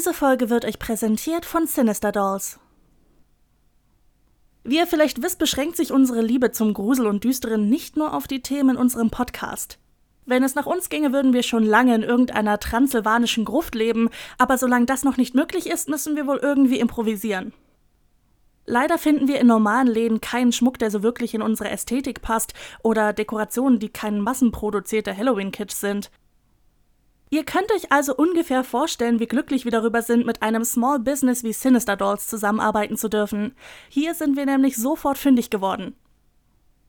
Diese Folge wird euch präsentiert von Sinister Dolls. Wie ihr vielleicht wisst, beschränkt sich unsere Liebe zum Grusel und Düsteren nicht nur auf die Themen in unserem Podcast. Wenn es nach uns ginge, würden wir schon lange in irgendeiner transsilvanischen Gruft leben, aber solange das noch nicht möglich ist, müssen wir wohl irgendwie improvisieren. Leider finden wir in normalen Läden keinen Schmuck, der so wirklich in unsere Ästhetik passt, oder Dekorationen, die kein massenproduzierter Halloween-Kitsch sind. Ihr könnt euch also ungefähr vorstellen, wie glücklich wir darüber sind, mit einem Small Business wie Sinister Dolls zusammenarbeiten zu dürfen. Hier sind wir nämlich sofort fündig geworden.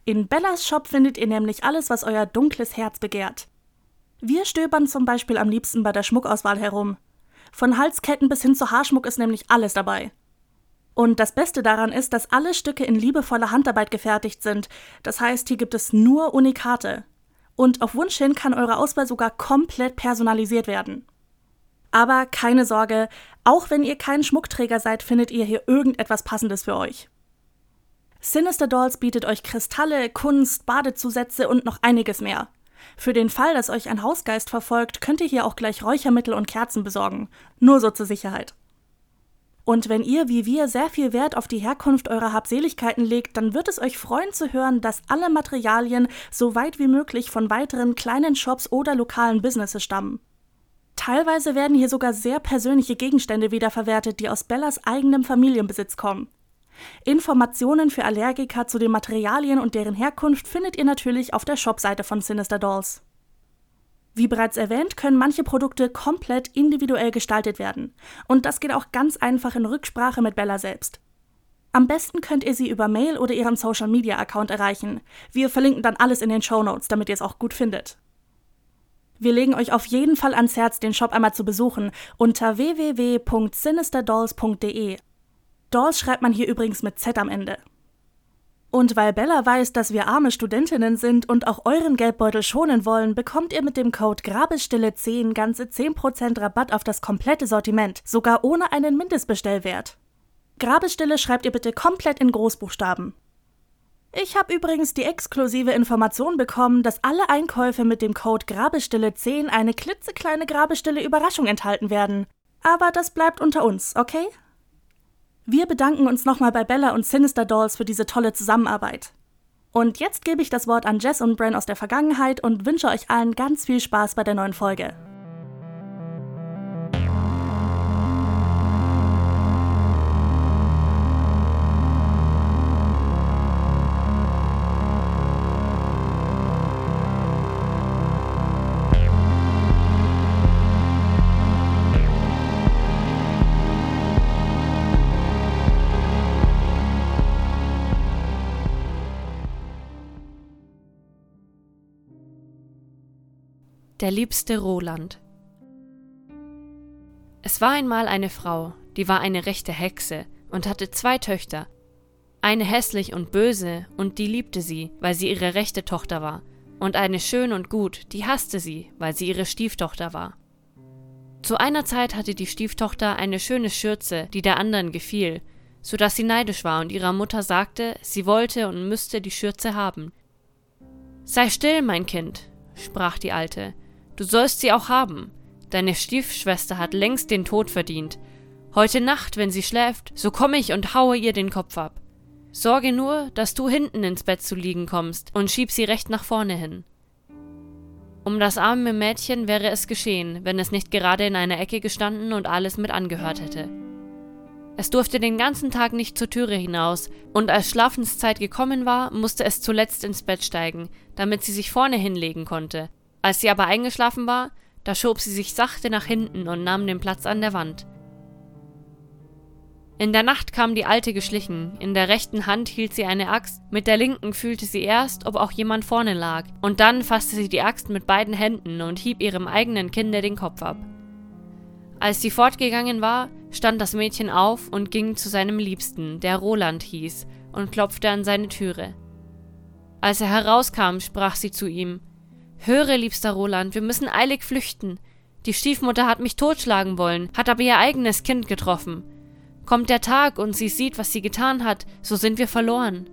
In Bellas Shop findet ihr nämlich alles, was euer dunkles Herz begehrt. Wir stöbern zum Beispiel am liebsten bei der Schmuckauswahl herum. Von Halsketten bis hin zu Haarschmuck ist nämlich alles dabei. Und das Beste daran ist, dass alle Stücke in liebevoller Handarbeit gefertigt sind. Das heißt, hier gibt es nur Unikate und auf Wunsch hin kann eure Auswahl sogar komplett personalisiert werden. Aber keine Sorge, auch wenn ihr kein Schmuckträger seid, findet ihr hier irgendetwas Passendes für euch. Sinister Dolls bietet euch Kristalle, Kunst, Badezusätze und noch einiges mehr. Für den Fall, dass euch ein Hausgeist verfolgt, könnt ihr hier auch gleich Räuchermittel und Kerzen besorgen. Nur so zur Sicherheit. Und wenn ihr wie wir sehr viel Wert auf die Herkunft eurer Habseligkeiten legt, dann wird es euch freuen zu hören, dass alle Materialien so weit wie möglich von weiteren kleinen Shops oder lokalen Businesses stammen. Teilweise werden hier sogar sehr persönliche Gegenstände wiederverwertet, die aus Bellas eigenem Familienbesitz kommen. Informationen für Allergiker zu den Materialien und deren Herkunft findet ihr natürlich auf der Shopseite von Sinister Dolls. Wie bereits erwähnt, können manche Produkte komplett individuell gestaltet werden. Und das geht auch ganz einfach in Rücksprache mit Bella selbst. Am besten könnt ihr sie über Mail oder ihren Social Media Account erreichen. Wir verlinken dann alles in den Show Notes, damit ihr es auch gut findet. Wir legen euch auf jeden Fall ans Herz, den Shop einmal zu besuchen unter www.sinisterdolls.de. Dolls schreibt man hier übrigens mit Z am Ende. Und weil Bella weiß, dass wir arme Studentinnen sind und auch euren Geldbeutel schonen wollen, bekommt ihr mit dem Code Grabestille10 ganze 10% Rabatt auf das komplette Sortiment, sogar ohne einen Mindestbestellwert. Grabestille schreibt ihr bitte komplett in Großbuchstaben. Ich habe übrigens die exklusive Information bekommen, dass alle Einkäufe mit dem Code Grabestille10 eine klitzekleine Grabestille Überraschung enthalten werden. Aber das bleibt unter uns, okay? Wir bedanken uns nochmal bei Bella und Sinister Dolls für diese tolle Zusammenarbeit. Und jetzt gebe ich das Wort an Jess und Bren aus der Vergangenheit und wünsche euch allen ganz viel Spaß bei der neuen Folge. Der liebste Roland. Es war einmal eine Frau, die war eine rechte Hexe und hatte zwei Töchter, eine hässlich und böse, und die liebte sie, weil sie ihre rechte Tochter war, und eine schön und gut, die hasste sie, weil sie ihre Stieftochter war. Zu einer Zeit hatte die Stieftochter eine schöne Schürze, die der anderen gefiel, so dass sie neidisch war und ihrer Mutter sagte, sie wollte und müsste die Schürze haben. Sei still, mein Kind, sprach die Alte, Du sollst sie auch haben. Deine Stiefschwester hat längst den Tod verdient. Heute Nacht, wenn sie schläft, so komme ich und haue ihr den Kopf ab. Sorge nur, dass du hinten ins Bett zu liegen kommst und schieb sie recht nach vorne hin. Um das arme Mädchen wäre es geschehen, wenn es nicht gerade in einer Ecke gestanden und alles mit angehört hätte. Es durfte den ganzen Tag nicht zur Türe hinaus, und als Schlafenszeit gekommen war, musste es zuletzt ins Bett steigen, damit sie sich vorne hinlegen konnte, als sie aber eingeschlafen war, da schob sie sich sachte nach hinten und nahm den Platz an der Wand. In der Nacht kam die Alte geschlichen, in der rechten Hand hielt sie eine Axt, mit der linken fühlte sie erst, ob auch jemand vorne lag, und dann fasste sie die Axt mit beiden Händen und hieb ihrem eigenen Kinde den Kopf ab. Als sie fortgegangen war, stand das Mädchen auf und ging zu seinem Liebsten, der Roland hieß, und klopfte an seine Türe. Als er herauskam, sprach sie zu ihm Höre, liebster Roland, wir müssen eilig flüchten. Die Stiefmutter hat mich totschlagen wollen, hat aber ihr eigenes Kind getroffen. Kommt der Tag und sie sieht, was sie getan hat, so sind wir verloren.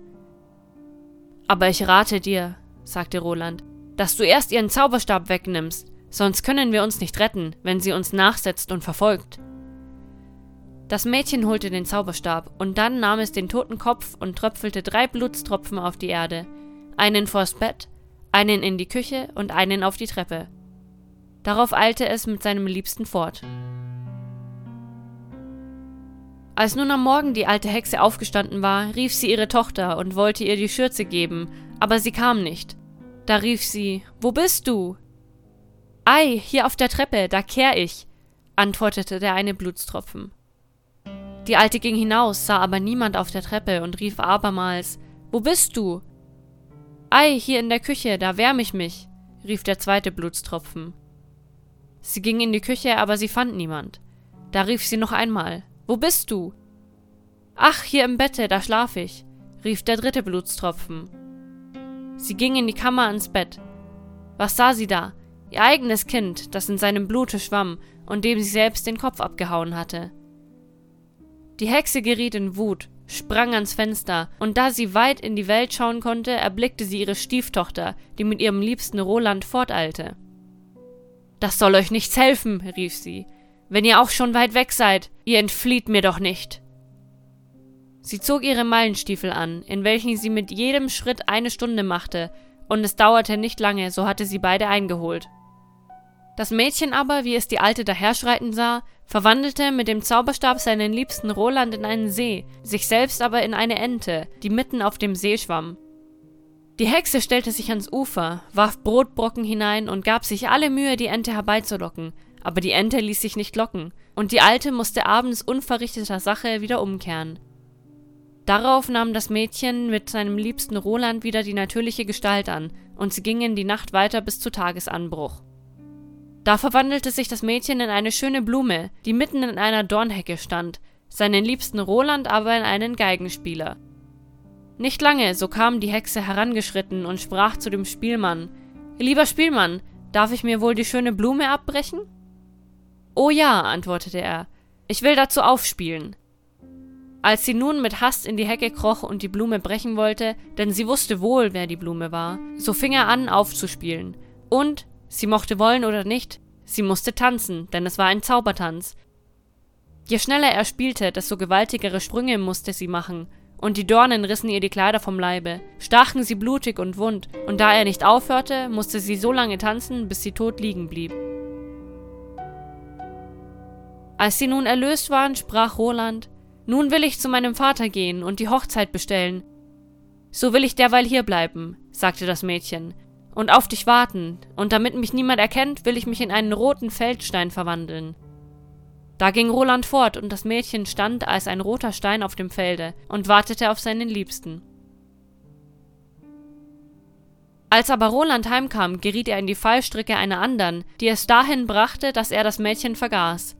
Aber ich rate dir, sagte Roland, dass du erst ihren Zauberstab wegnimmst, sonst können wir uns nicht retten, wenn sie uns nachsetzt und verfolgt. Das Mädchen holte den Zauberstab, und dann nahm es den toten Kopf und tröpfelte drei Blutstropfen auf die Erde, einen vors Bett, einen in die Küche und einen auf die Treppe. Darauf eilte es mit seinem Liebsten fort. Als nun am Morgen die alte Hexe aufgestanden war, rief sie ihre Tochter und wollte ihr die Schürze geben, aber sie kam nicht. Da rief sie Wo bist du? Ei, hier auf der Treppe, da kehr ich, antwortete der eine Blutstropfen. Die Alte ging hinaus, sah aber niemand auf der Treppe und rief abermals Wo bist du? Ei, hier in der Küche, da wärm ich mich, rief der zweite Blutstropfen. Sie ging in die Küche, aber sie fand niemand. Da rief sie noch einmal wo bist du? Ach, hier im Bette, da schlaf ich, rief der dritte Blutstropfen. Sie ging in die Kammer ans Bett. Was sah sie da? Ihr eigenes Kind, das in seinem Blute schwamm und dem sie selbst den Kopf abgehauen hatte. Die Hexe geriet in Wut, sprang ans Fenster, und da sie weit in die Welt schauen konnte, erblickte sie ihre Stieftochter, die mit ihrem liebsten Roland forteilte. Das soll euch nichts helfen, rief sie. Wenn ihr auch schon weit weg seid, ihr entflieht mir doch nicht. Sie zog ihre Meilenstiefel an, in welchen sie mit jedem Schritt eine Stunde machte, und es dauerte nicht lange, so hatte sie beide eingeholt. Das Mädchen aber, wie es die Alte daherschreiten sah, verwandelte mit dem Zauberstab seinen liebsten Roland in einen See, sich selbst aber in eine Ente, die mitten auf dem See schwamm. Die Hexe stellte sich ans Ufer, warf Brotbrocken hinein und gab sich alle Mühe, die Ente herbeizulocken, aber die Ente ließ sich nicht locken, und die Alte musste abends unverrichteter Sache wieder umkehren. Darauf nahm das Mädchen mit seinem liebsten Roland wieder die natürliche Gestalt an, und sie gingen die Nacht weiter bis zu Tagesanbruch. Da verwandelte sich das Mädchen in eine schöne Blume, die mitten in einer Dornhecke stand, seinen liebsten Roland aber in einen Geigenspieler. Nicht lange, so kam die Hexe herangeschritten und sprach zu dem Spielmann Lieber Spielmann, darf ich mir wohl die schöne Blume abbrechen? Oh ja, antwortete er, ich will dazu aufspielen. Als sie nun mit Hast in die Hecke kroch und die Blume brechen wollte, denn sie wusste wohl, wer die Blume war, so fing er an aufzuspielen. Und, sie mochte wollen oder nicht, sie musste tanzen, denn es war ein Zaubertanz. Je schneller er spielte, desto gewaltigere Sprünge musste sie machen, und die Dornen rissen ihr die Kleider vom Leibe, stachen sie blutig und wund, und da er nicht aufhörte, musste sie so lange tanzen, bis sie tot liegen blieb. Als sie nun erlöst waren, sprach Roland, Nun will ich zu meinem Vater gehen und die Hochzeit bestellen. So will ich derweil hier bleiben, sagte das Mädchen, und auf dich warten, und damit mich niemand erkennt, will ich mich in einen roten Feldstein verwandeln. Da ging Roland fort, und das Mädchen stand als ein roter Stein auf dem Felde und wartete auf seinen Liebsten. Als aber Roland heimkam, geriet er in die Fallstricke einer andern, die es dahin brachte, dass er das Mädchen vergaß.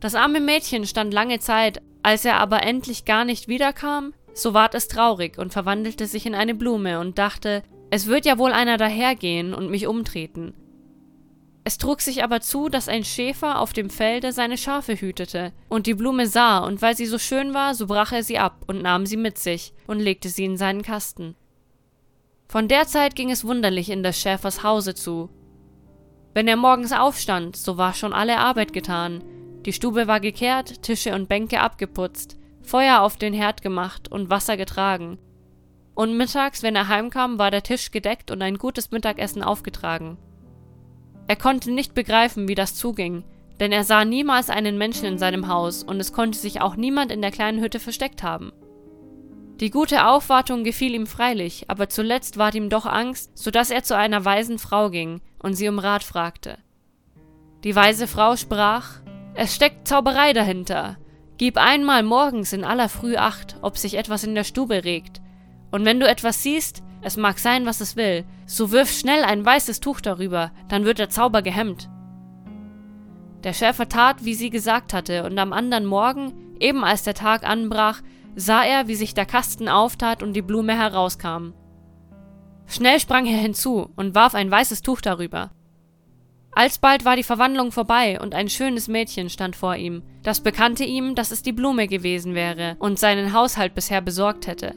Das arme Mädchen stand lange Zeit, als er aber endlich gar nicht wiederkam, so ward es traurig und verwandelte sich in eine Blume und dachte, es wird ja wohl einer dahergehen und mich umtreten. Es trug sich aber zu, dass ein Schäfer auf dem Felde seine Schafe hütete, und die Blume sah, und weil sie so schön war, so brach er sie ab und nahm sie mit sich und legte sie in seinen Kasten. Von der Zeit ging es wunderlich in des Schäfers Hause zu. Wenn er morgens aufstand, so war schon alle Arbeit getan, die Stube war gekehrt, Tische und Bänke abgeputzt, Feuer auf den Herd gemacht und Wasser getragen. Und mittags, wenn er heimkam, war der Tisch gedeckt und ein gutes Mittagessen aufgetragen. Er konnte nicht begreifen, wie das zuging, denn er sah niemals einen Menschen in seinem Haus und es konnte sich auch niemand in der kleinen Hütte versteckt haben. Die gute Aufwartung gefiel ihm freilich, aber zuletzt ward ihm doch Angst, so dass er zu einer weisen Frau ging und sie um Rat fragte. Die weise Frau sprach es steckt Zauberei dahinter. Gib einmal morgens in aller Früh acht, ob sich etwas in der Stube regt. Und wenn du etwas siehst, es mag sein, was es will, so wirf schnell ein weißes Tuch darüber, dann wird der Zauber gehemmt. Der Schäfer tat, wie sie gesagt hatte, und am anderen Morgen, eben als der Tag anbrach, sah er, wie sich der Kasten auftat und die Blume herauskam. Schnell sprang er hinzu und warf ein weißes Tuch darüber. Alsbald war die Verwandlung vorbei und ein schönes Mädchen stand vor ihm. Das bekannte ihm, dass es die Blume gewesen wäre und seinen Haushalt bisher besorgt hätte.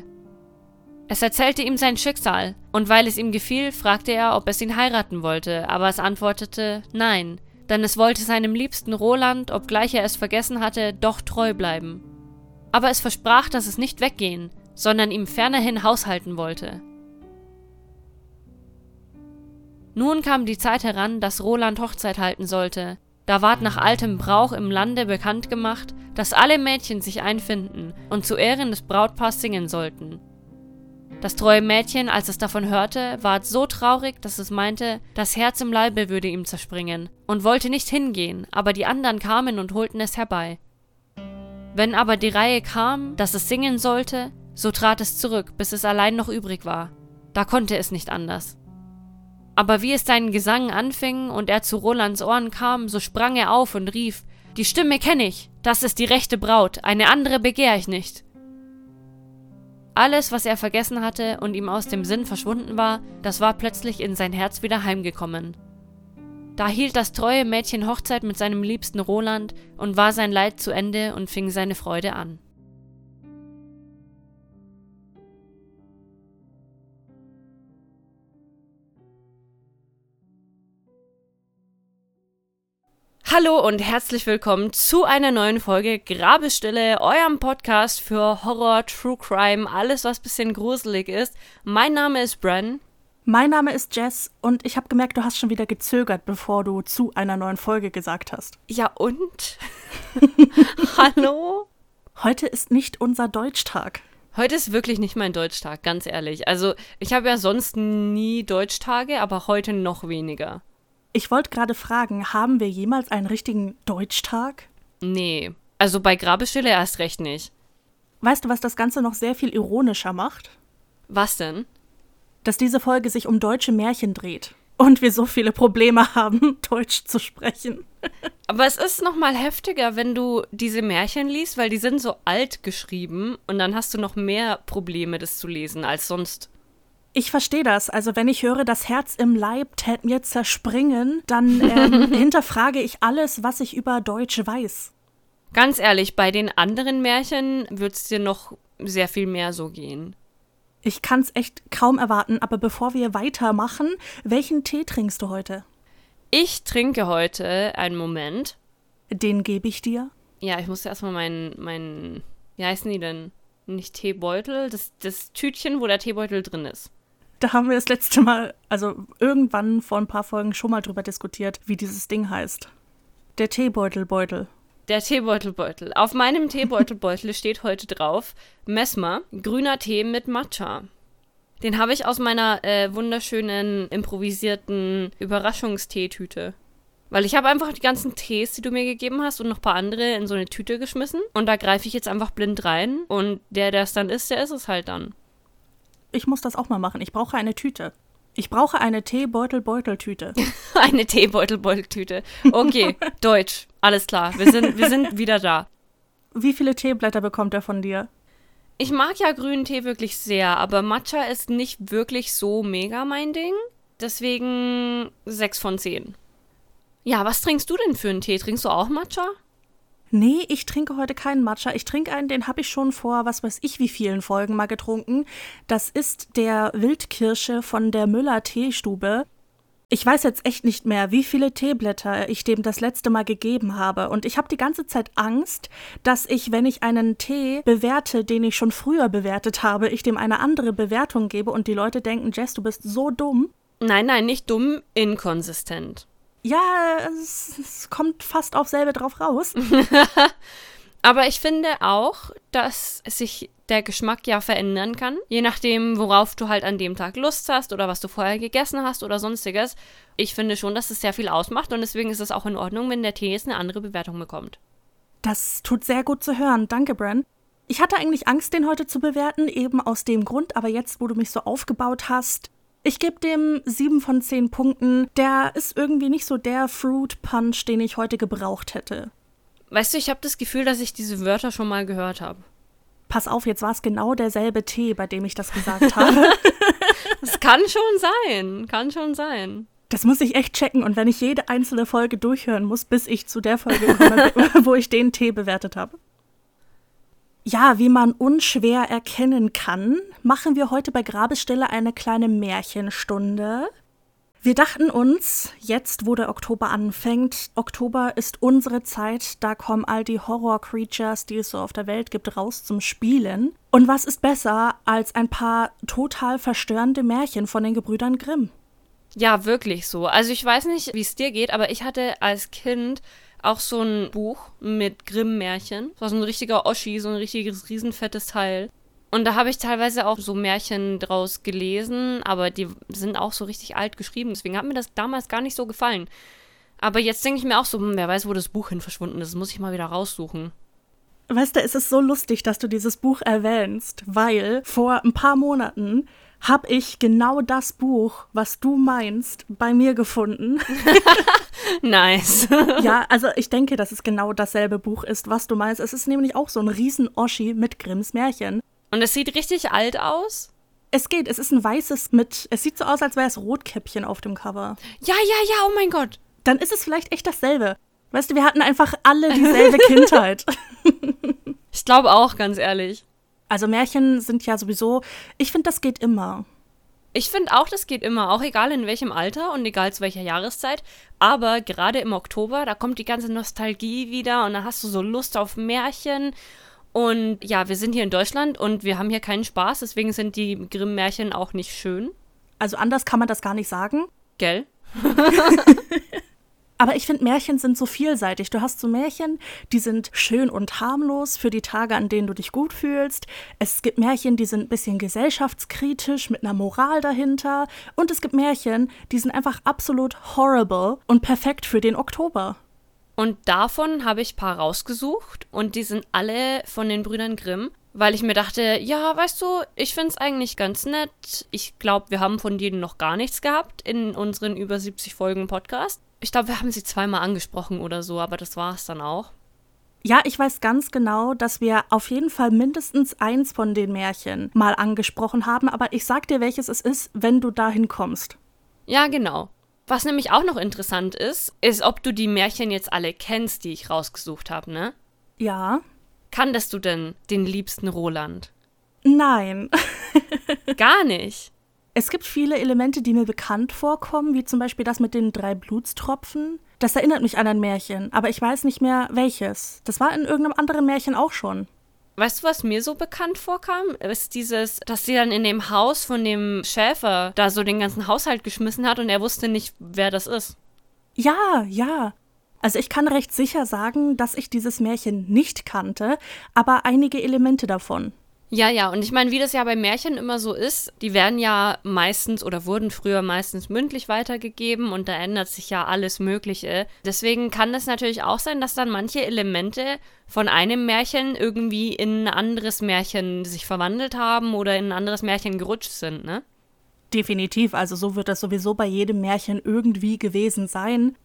Es erzählte ihm sein Schicksal, und weil es ihm gefiel, fragte er, ob es ihn heiraten wollte, aber es antwortete Nein, denn es wollte seinem liebsten Roland, obgleich er es vergessen hatte, doch treu bleiben. Aber es versprach, dass es nicht weggehen, sondern ihm fernerhin haushalten wollte. Nun kam die Zeit heran, dass Roland Hochzeit halten sollte. Da ward nach altem Brauch im Lande bekannt gemacht, dass alle Mädchen sich einfinden und zu Ehren des Brautpaars singen sollten. Das treue Mädchen, als es davon hörte, ward so traurig, dass es meinte, das Herz im Leibe würde ihm zerspringen, und wollte nicht hingehen, aber die anderen kamen und holten es herbei. Wenn aber die Reihe kam, dass es singen sollte, so trat es zurück, bis es allein noch übrig war. Da konnte es nicht anders. Aber wie es seinen Gesang anfing und er zu Rolands Ohren kam, so sprang er auf und rief, Die Stimme kenne ich, das ist die rechte Braut, eine andere begehr ich nicht. Alles, was er vergessen hatte und ihm aus dem Sinn verschwunden war, das war plötzlich in sein Herz wieder heimgekommen. Da hielt das treue Mädchen Hochzeit mit seinem liebsten Roland und war sein Leid zu Ende und fing seine Freude an. Hallo und herzlich willkommen zu einer neuen Folge Grabestille, eurem Podcast für Horror, True Crime, alles was bisschen gruselig ist. Mein Name ist Bren. Mein Name ist Jess und ich habe gemerkt, du hast schon wieder gezögert, bevor du zu einer neuen Folge gesagt hast. Ja und? Hallo? Heute ist nicht unser Deutschtag. Heute ist wirklich nicht mein Deutschtag, ganz ehrlich. Also, ich habe ja sonst nie Deutschtage, aber heute noch weniger. Ich wollte gerade fragen, haben wir jemals einen richtigen Deutschtag? Nee. Also bei Grabestille erst recht nicht. Weißt du, was das Ganze noch sehr viel ironischer macht? Was denn? Dass diese Folge sich um deutsche Märchen dreht. Und wir so viele Probleme haben, Deutsch zu sprechen. Aber es ist noch mal heftiger, wenn du diese Märchen liest, weil die sind so alt geschrieben und dann hast du noch mehr Probleme, das zu lesen als sonst. Ich verstehe das. Also wenn ich höre, das Herz im Leib tät mir zerspringen, dann ähm, hinterfrage ich alles, was ich über Deutsch weiß. Ganz ehrlich, bei den anderen Märchen wird es dir noch sehr viel mehr so gehen. Ich kann es echt kaum erwarten, aber bevor wir weitermachen, welchen Tee trinkst du heute? Ich trinke heute einen Moment. Den gebe ich dir. Ja, ich muss erstmal meinen, meinen, wie heißen die denn? Nicht Teebeutel, das, das Tütchen, wo der Teebeutel drin ist. Da haben wir das letzte Mal, also irgendwann vor ein paar Folgen schon mal drüber diskutiert, wie dieses Ding heißt. Der Teebeutelbeutel. Der Teebeutelbeutel. Auf meinem Teebeutelbeutel steht heute drauf Mesmer, grüner Tee mit Matcha. Den habe ich aus meiner äh, wunderschönen improvisierten Überraschungsteetüte. Weil ich habe einfach die ganzen Tees, die du mir gegeben hast und noch ein paar andere in so eine Tüte geschmissen. Und da greife ich jetzt einfach blind rein. Und der, der es dann ist, der ist es halt dann ich muss das auch mal machen. Ich brauche eine Tüte. Ich brauche eine Teebeutel-Beuteltüte. eine Teebeutel-Beuteltüte. Okay, Deutsch. Alles klar. Wir sind, wir sind wieder da. Wie viele Teeblätter bekommt er von dir? Ich mag ja grünen Tee wirklich sehr, aber Matcha ist nicht wirklich so mega mein Ding. Deswegen sechs von zehn. Ja, was trinkst du denn für einen Tee? Trinkst du auch Matcha? Nee, ich trinke heute keinen Matcha. Ich trinke einen, den habe ich schon vor, was weiß ich, wie vielen Folgen mal getrunken. Das ist der Wildkirsche von der Müller Teestube. Ich weiß jetzt echt nicht mehr, wie viele Teeblätter ich dem das letzte Mal gegeben habe. Und ich habe die ganze Zeit Angst, dass ich, wenn ich einen Tee bewerte, den ich schon früher bewertet habe, ich dem eine andere Bewertung gebe und die Leute denken, Jess, du bist so dumm. Nein, nein, nicht dumm, inkonsistent. Ja, es, es kommt fast auf selbe drauf raus. Aber ich finde auch, dass sich der Geschmack ja verändern kann, je nachdem, worauf du halt an dem Tag Lust hast oder was du vorher gegessen hast oder sonstiges. Ich finde schon, dass es sehr viel ausmacht und deswegen ist es auch in Ordnung, wenn der Tee jetzt eine andere Bewertung bekommt. Das tut sehr gut zu hören. Danke, Bran. Ich hatte eigentlich Angst, den heute zu bewerten, eben aus dem Grund, aber jetzt, wo du mich so aufgebaut hast, ich gebe dem sieben von zehn Punkten. Der ist irgendwie nicht so der Fruit Punch, den ich heute gebraucht hätte. Weißt du, ich habe das Gefühl, dass ich diese Wörter schon mal gehört habe. Pass auf, jetzt war es genau derselbe Tee, bei dem ich das gesagt habe. das kann schon sein, kann schon sein. Das muss ich echt checken und wenn ich jede einzelne Folge durchhören muss, bis ich zu der Folge komme, wo ich den Tee bewertet habe. Ja, wie man unschwer erkennen kann, machen wir heute bei Grabestelle eine kleine Märchenstunde. Wir dachten uns, jetzt wo der Oktober anfängt, Oktober ist unsere Zeit, da kommen all die Horror-Creatures, die es so auf der Welt gibt, raus zum Spielen. Und was ist besser als ein paar total verstörende Märchen von den Gebrüdern Grimm? Ja, wirklich so. Also ich weiß nicht, wie es dir geht, aber ich hatte als Kind auch so ein Buch mit Grimm-Märchen. Das war so ein richtiger Oschi, so ein richtiges riesenfettes Teil. Und da habe ich teilweise auch so Märchen draus gelesen, aber die sind auch so richtig alt geschrieben. Deswegen hat mir das damals gar nicht so gefallen. Aber jetzt denke ich mir auch so, hm, wer weiß, wo das Buch hin verschwunden ist. Das muss ich mal wieder raussuchen. Weißt du, es ist so lustig, dass du dieses Buch erwähnst, weil vor ein paar Monaten habe ich genau das Buch, was du meinst, bei mir gefunden. nice. ja, also ich denke, dass es genau dasselbe Buch ist, was du meinst. Es ist nämlich auch so ein Riesen-Oschi mit Grimms Märchen. Und es sieht richtig alt aus. Es geht, es ist ein weißes mit. Es sieht so aus, als wäre es Rotkäppchen auf dem Cover. Ja, ja, ja, oh mein Gott. Dann ist es vielleicht echt dasselbe. Weißt du, wir hatten einfach alle dieselbe Kindheit. ich glaube auch, ganz ehrlich. Also Märchen sind ja sowieso, ich finde, das geht immer. Ich finde auch, das geht immer, auch egal in welchem Alter und egal zu welcher Jahreszeit. Aber gerade im Oktober, da kommt die ganze Nostalgie wieder und da hast du so Lust auf Märchen und ja, wir sind hier in Deutschland und wir haben hier keinen Spaß, deswegen sind die Grimm-Märchen auch nicht schön. Also anders kann man das gar nicht sagen. Gell? Aber ich finde, Märchen sind so vielseitig. Du hast so Märchen, die sind schön und harmlos für die Tage, an denen du dich gut fühlst. Es gibt Märchen, die sind ein bisschen gesellschaftskritisch mit einer Moral dahinter. Und es gibt Märchen, die sind einfach absolut horrible und perfekt für den Oktober. Und davon habe ich ein paar rausgesucht und die sind alle von den Brüdern Grimm, weil ich mir dachte, ja, weißt du, ich finde es eigentlich ganz nett. Ich glaube, wir haben von denen noch gar nichts gehabt in unseren über 70 Folgen Podcast. Ich glaube, wir haben sie zweimal angesprochen oder so, aber das war es dann auch. Ja, ich weiß ganz genau, dass wir auf jeden Fall mindestens eins von den Märchen mal angesprochen haben, aber ich sag dir, welches es ist, wenn du dahin kommst. Ja, genau. Was nämlich auch noch interessant ist, ist, ob du die Märchen jetzt alle kennst, die ich rausgesucht habe, ne? Ja. Kanntest du denn den liebsten Roland? Nein. Gar nicht. Es gibt viele Elemente, die mir bekannt vorkommen, wie zum Beispiel das mit den drei Blutstropfen. Das erinnert mich an ein Märchen, aber ich weiß nicht mehr welches. Das war in irgendeinem anderen Märchen auch schon. Weißt du, was mir so bekannt vorkam? Ist dieses, dass sie dann in dem Haus von dem Schäfer da so den ganzen Haushalt geschmissen hat und er wusste nicht, wer das ist. Ja, ja. Also ich kann recht sicher sagen, dass ich dieses Märchen nicht kannte, aber einige Elemente davon. Ja, ja, und ich meine, wie das ja bei Märchen immer so ist, die werden ja meistens oder wurden früher meistens mündlich weitergegeben und da ändert sich ja alles Mögliche. Deswegen kann es natürlich auch sein, dass dann manche Elemente von einem Märchen irgendwie in ein anderes Märchen sich verwandelt haben oder in ein anderes Märchen gerutscht sind, ne? Definitiv, also so wird das sowieso bei jedem Märchen irgendwie gewesen sein.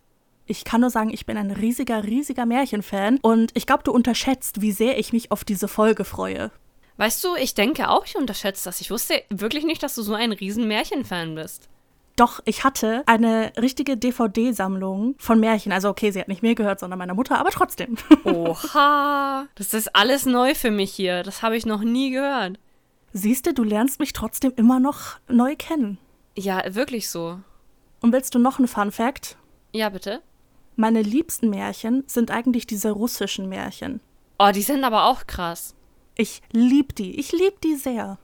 Ich kann nur sagen, ich bin ein riesiger, riesiger Märchenfan und ich glaube, du unterschätzt, wie sehr ich mich auf diese Folge freue. Weißt du, ich denke auch, ich unterschätze das. Ich wusste wirklich nicht, dass du so ein riesen Märchenfan bist. Doch, ich hatte eine richtige DVD-Sammlung von Märchen. Also okay, sie hat nicht mir gehört, sondern meiner Mutter, aber trotzdem. Oha, das ist alles neu für mich hier. Das habe ich noch nie gehört. Siehst du, du lernst mich trotzdem immer noch neu kennen. Ja, wirklich so. Und willst du noch einen Fun Fact? Ja, bitte. Meine liebsten Märchen sind eigentlich diese russischen Märchen. Oh, die sind aber auch krass. Ich lieb die. Ich lieb die sehr.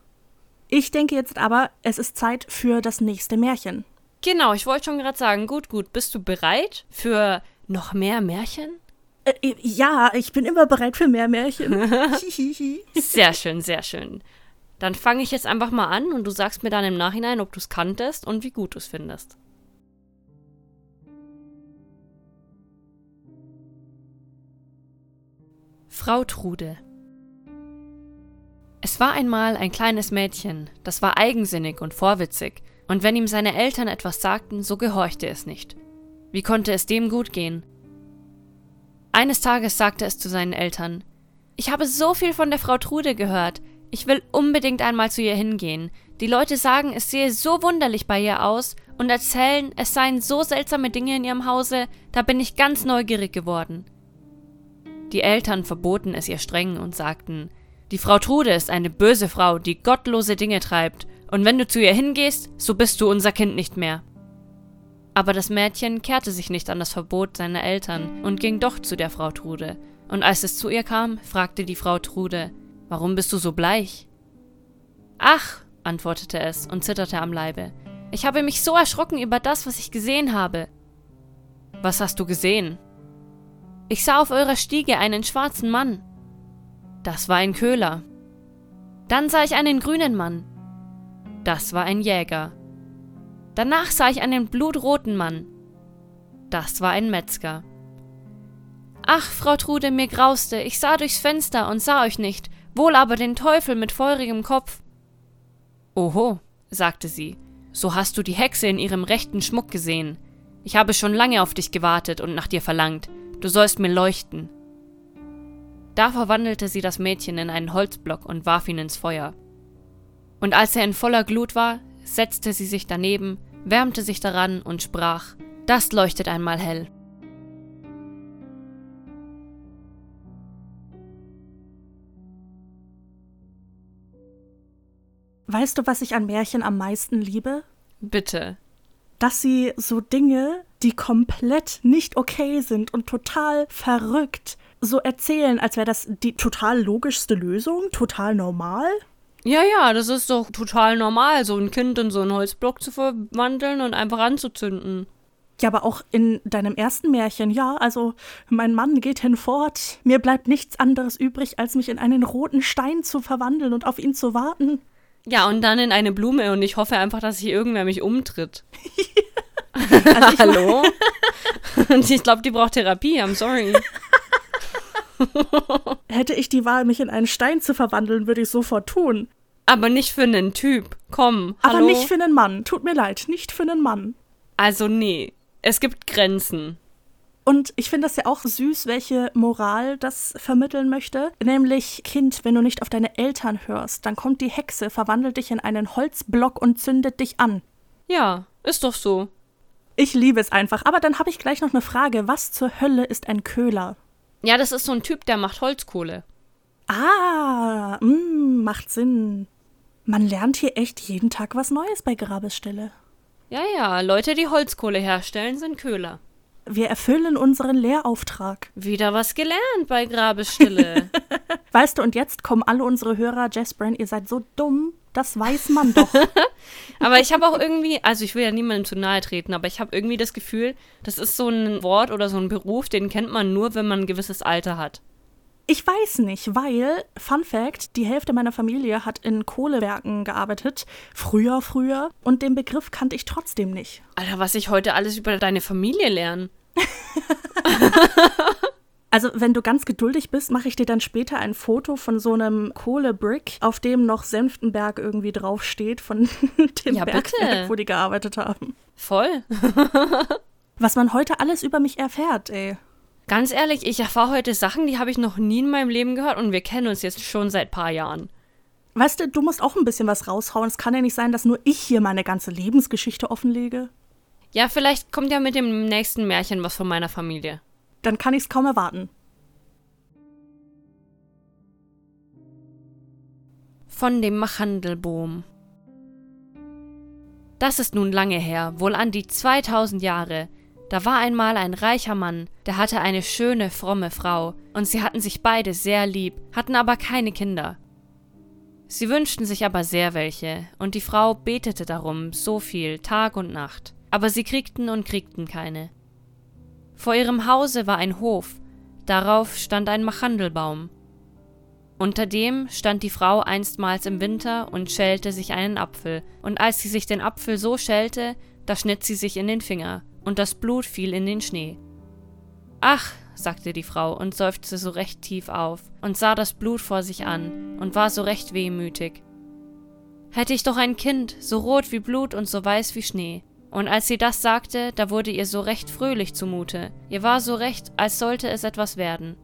Ich denke jetzt aber, es ist Zeit für das nächste Märchen. Genau, ich wollte schon gerade sagen, gut, gut. Bist du bereit für noch mehr Märchen? Äh, ja, ich bin immer bereit für mehr Märchen. sehr schön, sehr schön. Dann fange ich jetzt einfach mal an und du sagst mir dann im Nachhinein, ob du es kanntest und wie gut du es findest. Frau Trude es war einmal ein kleines Mädchen, das war eigensinnig und vorwitzig, und wenn ihm seine Eltern etwas sagten, so gehorchte es nicht. Wie konnte es dem gut gehen? Eines Tages sagte es zu seinen Eltern Ich habe so viel von der Frau Trude gehört, ich will unbedingt einmal zu ihr hingehen. Die Leute sagen, es sehe so wunderlich bei ihr aus und erzählen, es seien so seltsame Dinge in ihrem Hause, da bin ich ganz neugierig geworden. Die Eltern verboten es ihr streng und sagten, die Frau Trude ist eine böse Frau, die gottlose Dinge treibt, und wenn du zu ihr hingehst, so bist du unser Kind nicht mehr. Aber das Mädchen kehrte sich nicht an das Verbot seiner Eltern und ging doch zu der Frau Trude. Und als es zu ihr kam, fragte die Frau Trude, Warum bist du so bleich? Ach, antwortete es und zitterte am Leibe. Ich habe mich so erschrocken über das, was ich gesehen habe. Was hast du gesehen? Ich sah auf eurer Stiege einen schwarzen Mann. Das war ein Köhler. Dann sah ich einen grünen Mann. Das war ein Jäger. Danach sah ich einen blutroten Mann. Das war ein Metzger. Ach, Frau Trude, mir grauste, ich sah durchs Fenster und sah euch nicht, wohl aber den Teufel mit feurigem Kopf. Oho, sagte sie, so hast du die Hexe in ihrem rechten Schmuck gesehen. Ich habe schon lange auf dich gewartet und nach dir verlangt. Du sollst mir leuchten. Da verwandelte sie das Mädchen in einen Holzblock und warf ihn ins Feuer. Und als er in voller Glut war, setzte sie sich daneben, wärmte sich daran und sprach, das leuchtet einmal hell. Weißt du, was ich an Märchen am meisten liebe? Bitte. Dass sie so Dinge, die komplett nicht okay sind und total verrückt, so erzählen, als wäre das die total logischste Lösung, total normal. Ja, ja, das ist doch total normal, so ein Kind in so einen Holzblock zu verwandeln und einfach anzuzünden. Ja, aber auch in deinem ersten Märchen, ja, also mein Mann geht hinfort, mir bleibt nichts anderes übrig, als mich in einen roten Stein zu verwandeln und auf ihn zu warten. Ja, und dann in eine Blume und ich hoffe einfach, dass sich irgendwer mich umtritt. also Hallo? und ich glaube, die braucht Therapie, I'm sorry. Hätte ich die Wahl, mich in einen Stein zu verwandeln, würde ich sofort tun. Aber nicht für einen Typ. Komm. Aber hallo? nicht für einen Mann. Tut mir leid, nicht für einen Mann. Also nee, es gibt Grenzen. Und ich finde das ja auch süß, welche Moral das vermitteln möchte. Nämlich, Kind, wenn du nicht auf deine Eltern hörst, dann kommt die Hexe, verwandelt dich in einen Holzblock und zündet dich an. Ja, ist doch so. Ich liebe es einfach. Aber dann habe ich gleich noch eine Frage. Was zur Hölle ist ein Köhler? Ja, das ist so ein Typ, der macht Holzkohle. Ah, mh, mm, macht Sinn. Man lernt hier echt jeden Tag was Neues bei Grabesstelle. Ja, ja, Leute, die Holzkohle herstellen, sind Köhler. Wir erfüllen unseren Lehrauftrag. Wieder was gelernt bei Grabestille. weißt du, und jetzt kommen alle unsere Hörer, Jess Brand, ihr seid so dumm, das weiß man doch. aber ich habe auch irgendwie, also ich will ja niemandem zu nahe treten, aber ich habe irgendwie das Gefühl, das ist so ein Wort oder so ein Beruf, den kennt man nur, wenn man ein gewisses Alter hat. Ich weiß nicht, weil, Fun Fact, die Hälfte meiner Familie hat in Kohlewerken gearbeitet. Früher, früher. Und den Begriff kannte ich trotzdem nicht. Alter, was ich heute alles über deine Familie lerne. Also, wenn du ganz geduldig bist, mache ich dir dann später ein Foto von so einem Kohlebrick, auf dem noch Senftenberg irgendwie draufsteht, von dem ja, Bergwerk, wo die gearbeitet haben. Voll. Was man heute alles über mich erfährt, ey. Ganz ehrlich, ich erfahre heute Sachen, die habe ich noch nie in meinem Leben gehört und wir kennen uns jetzt schon seit paar Jahren. Weißt du, du musst auch ein bisschen was raushauen. Es kann ja nicht sein, dass nur ich hier meine ganze Lebensgeschichte offenlege. Ja, vielleicht kommt ja mit dem nächsten Märchen was von meiner Familie. Dann kann ich's kaum erwarten. Von dem Machandelboom. Das ist nun lange her, wohl an die 2000 Jahre, da war einmal ein reicher Mann, der hatte eine schöne, fromme Frau, und sie hatten sich beide sehr lieb, hatten aber keine Kinder. Sie wünschten sich aber sehr welche, und die Frau betete darum so viel, Tag und Nacht, aber sie kriegten und kriegten keine. Vor ihrem Hause war ein Hof, darauf stand ein Machandelbaum. Unter dem stand die Frau einstmals im Winter und schälte sich einen Apfel, und als sie sich den Apfel so schälte, da schnitt sie sich in den Finger, und das Blut fiel in den Schnee. Ach, sagte die Frau und seufzte so recht tief auf und sah das Blut vor sich an und war so recht wehmütig. Hätte ich doch ein Kind, so rot wie Blut und so weiß wie Schnee. Und als sie das sagte, da wurde ihr so recht fröhlich zumute. Ihr war so recht, als sollte es etwas werden.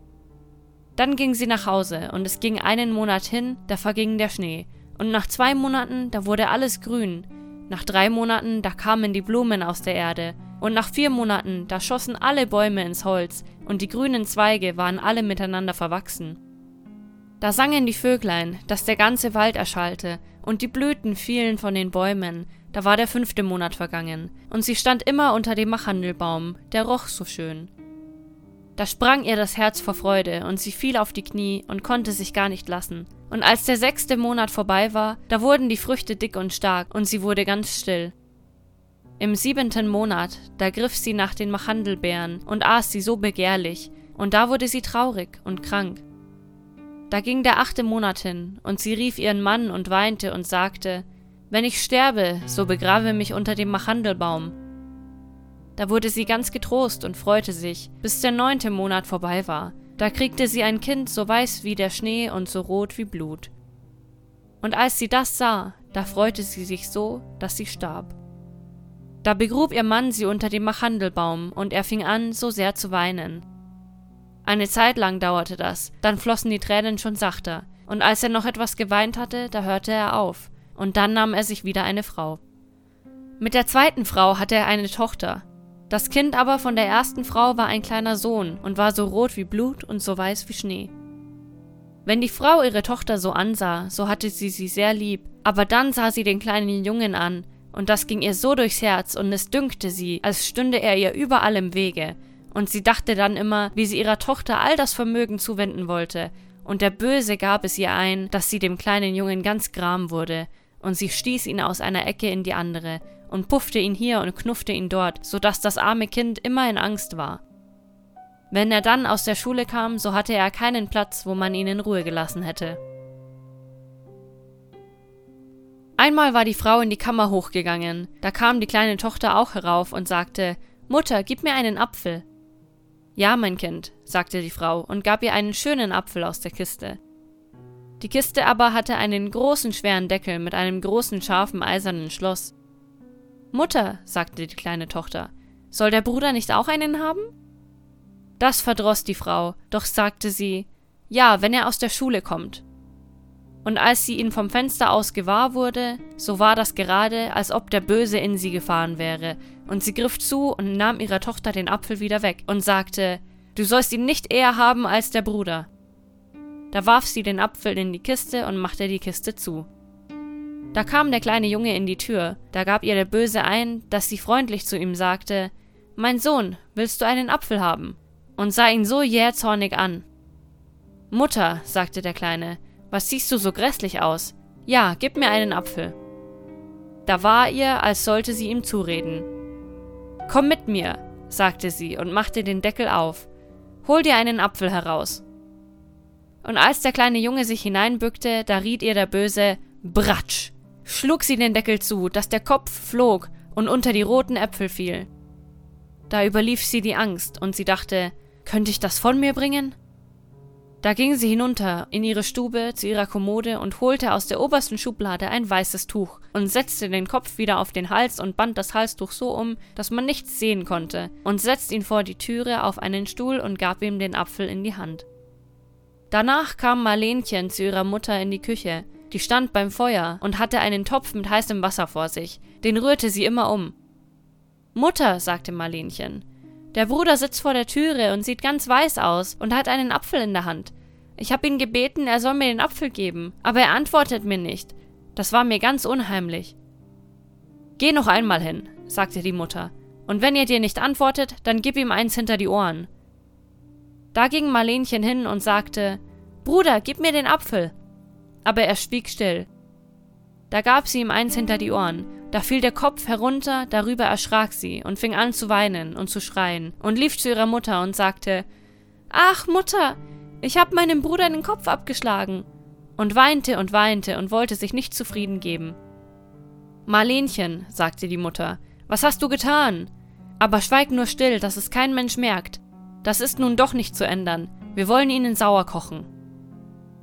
Dann ging sie nach Hause, und es ging einen Monat hin, da verging der Schnee. Und nach zwei Monaten, da wurde alles grün. Nach drei Monaten, da kamen die Blumen aus der Erde. Und nach vier Monaten, da schossen alle Bäume ins Holz, und die grünen Zweige waren alle miteinander verwachsen. Da sangen die Vöglein, dass der ganze Wald erschallte, und die Blüten fielen von den Bäumen, da war der fünfte Monat vergangen, und sie stand immer unter dem Machandelbaum, der roch so schön. Da sprang ihr das Herz vor Freude, und sie fiel auf die Knie und konnte sich gar nicht lassen. Und als der sechste Monat vorbei war, da wurden die Früchte dick und stark, und sie wurde ganz still. Im siebenten Monat, da griff sie nach den Machandelbeeren und aß sie so begehrlich, und da wurde sie traurig und krank. Da ging der achte Monat hin, und sie rief ihren Mann und weinte und sagte, Wenn ich sterbe, so begrave mich unter dem Machandelbaum. Da wurde sie ganz getrost und freute sich, bis der neunte Monat vorbei war. Da kriegte sie ein Kind so weiß wie der Schnee und so rot wie Blut. Und als sie das sah, da freute sie sich so, dass sie starb. Da begrub ihr Mann sie unter dem Machandelbaum, und er fing an, so sehr zu weinen. Eine Zeit lang dauerte das, dann flossen die Tränen schon sachter, und als er noch etwas geweint hatte, da hörte er auf, und dann nahm er sich wieder eine Frau. Mit der zweiten Frau hatte er eine Tochter, das Kind aber von der ersten Frau war ein kleiner Sohn und war so rot wie Blut und so weiß wie Schnee. Wenn die Frau ihre Tochter so ansah, so hatte sie sie sehr lieb, aber dann sah sie den kleinen Jungen an, und das ging ihr so durchs Herz, und es dünkte sie, als stünde er ihr überall im Wege, und sie dachte dann immer, wie sie ihrer Tochter all das Vermögen zuwenden wollte, und der Böse gab es ihr ein, dass sie dem kleinen Jungen ganz gram wurde, und sie stieß ihn aus einer Ecke in die andere, und puffte ihn hier und knuffte ihn dort, so dass das arme Kind immer in Angst war. Wenn er dann aus der Schule kam, so hatte er keinen Platz, wo man ihn in Ruhe gelassen hätte. Einmal war die Frau in die Kammer hochgegangen, da kam die kleine Tochter auch herauf und sagte Mutter, gib mir einen Apfel. Ja, mein Kind, sagte die Frau und gab ihr einen schönen Apfel aus der Kiste. Die Kiste aber hatte einen großen schweren Deckel mit einem großen scharfen eisernen Schloss. Mutter, sagte die kleine Tochter, soll der Bruder nicht auch einen haben? Das verdroß die Frau, doch sagte sie, ja, wenn er aus der Schule kommt. Und als sie ihn vom Fenster aus gewahr wurde, so war das gerade, als ob der Böse in sie gefahren wäre, und sie griff zu und nahm ihrer Tochter den Apfel wieder weg und sagte, Du sollst ihn nicht eher haben als der Bruder. Da warf sie den Apfel in die Kiste und machte die Kiste zu. Da kam der kleine Junge in die Tür, da gab ihr der Böse ein, dass sie freundlich zu ihm sagte, Mein Sohn, willst du einen Apfel haben? und sah ihn so jähzornig an. Mutter, sagte der Kleine, was siehst du so grässlich aus? Ja, gib mir einen Apfel. Da war ihr, als sollte sie ihm zureden. Komm mit mir, sagte sie und machte den Deckel auf. Hol dir einen Apfel heraus. Und als der kleine Junge sich hineinbückte, da riet ihr der Böse Bratsch schlug sie den Deckel zu, dass der Kopf flog und unter die roten Äpfel fiel. Da überlief sie die Angst, und sie dachte, könnte ich das von mir bringen? Da ging sie hinunter in ihre Stube zu ihrer Kommode und holte aus der obersten Schublade ein weißes Tuch und setzte den Kopf wieder auf den Hals und band das Halstuch so um, dass man nichts sehen konnte, und setzte ihn vor die Türe auf einen Stuhl und gab ihm den Apfel in die Hand. Danach kam Marlenchen zu ihrer Mutter in die Küche, die stand beim Feuer und hatte einen Topf mit heißem Wasser vor sich. Den rührte sie immer um. Mutter, sagte Marlenchen, der Bruder sitzt vor der Türe und sieht ganz weiß aus und hat einen Apfel in der Hand. Ich habe ihn gebeten, er soll mir den Apfel geben, aber er antwortet mir nicht. Das war mir ganz unheimlich. Geh noch einmal hin, sagte die Mutter, und wenn er dir nicht antwortet, dann gib ihm eins hinter die Ohren. Da ging Marlenchen hin und sagte Bruder, gib mir den Apfel aber er schwieg still. Da gab sie ihm eins hinter die Ohren, da fiel der Kopf herunter, darüber erschrak sie und fing an zu weinen und zu schreien und lief zu ihrer Mutter und sagte Ach, Mutter, ich hab meinem Bruder den Kopf abgeschlagen und weinte und weinte und wollte sich nicht zufrieden geben. Marlenchen, sagte die Mutter, was hast du getan? Aber schweig nur still, dass es kein Mensch merkt. Das ist nun doch nicht zu ändern. Wir wollen ihnen sauer kochen.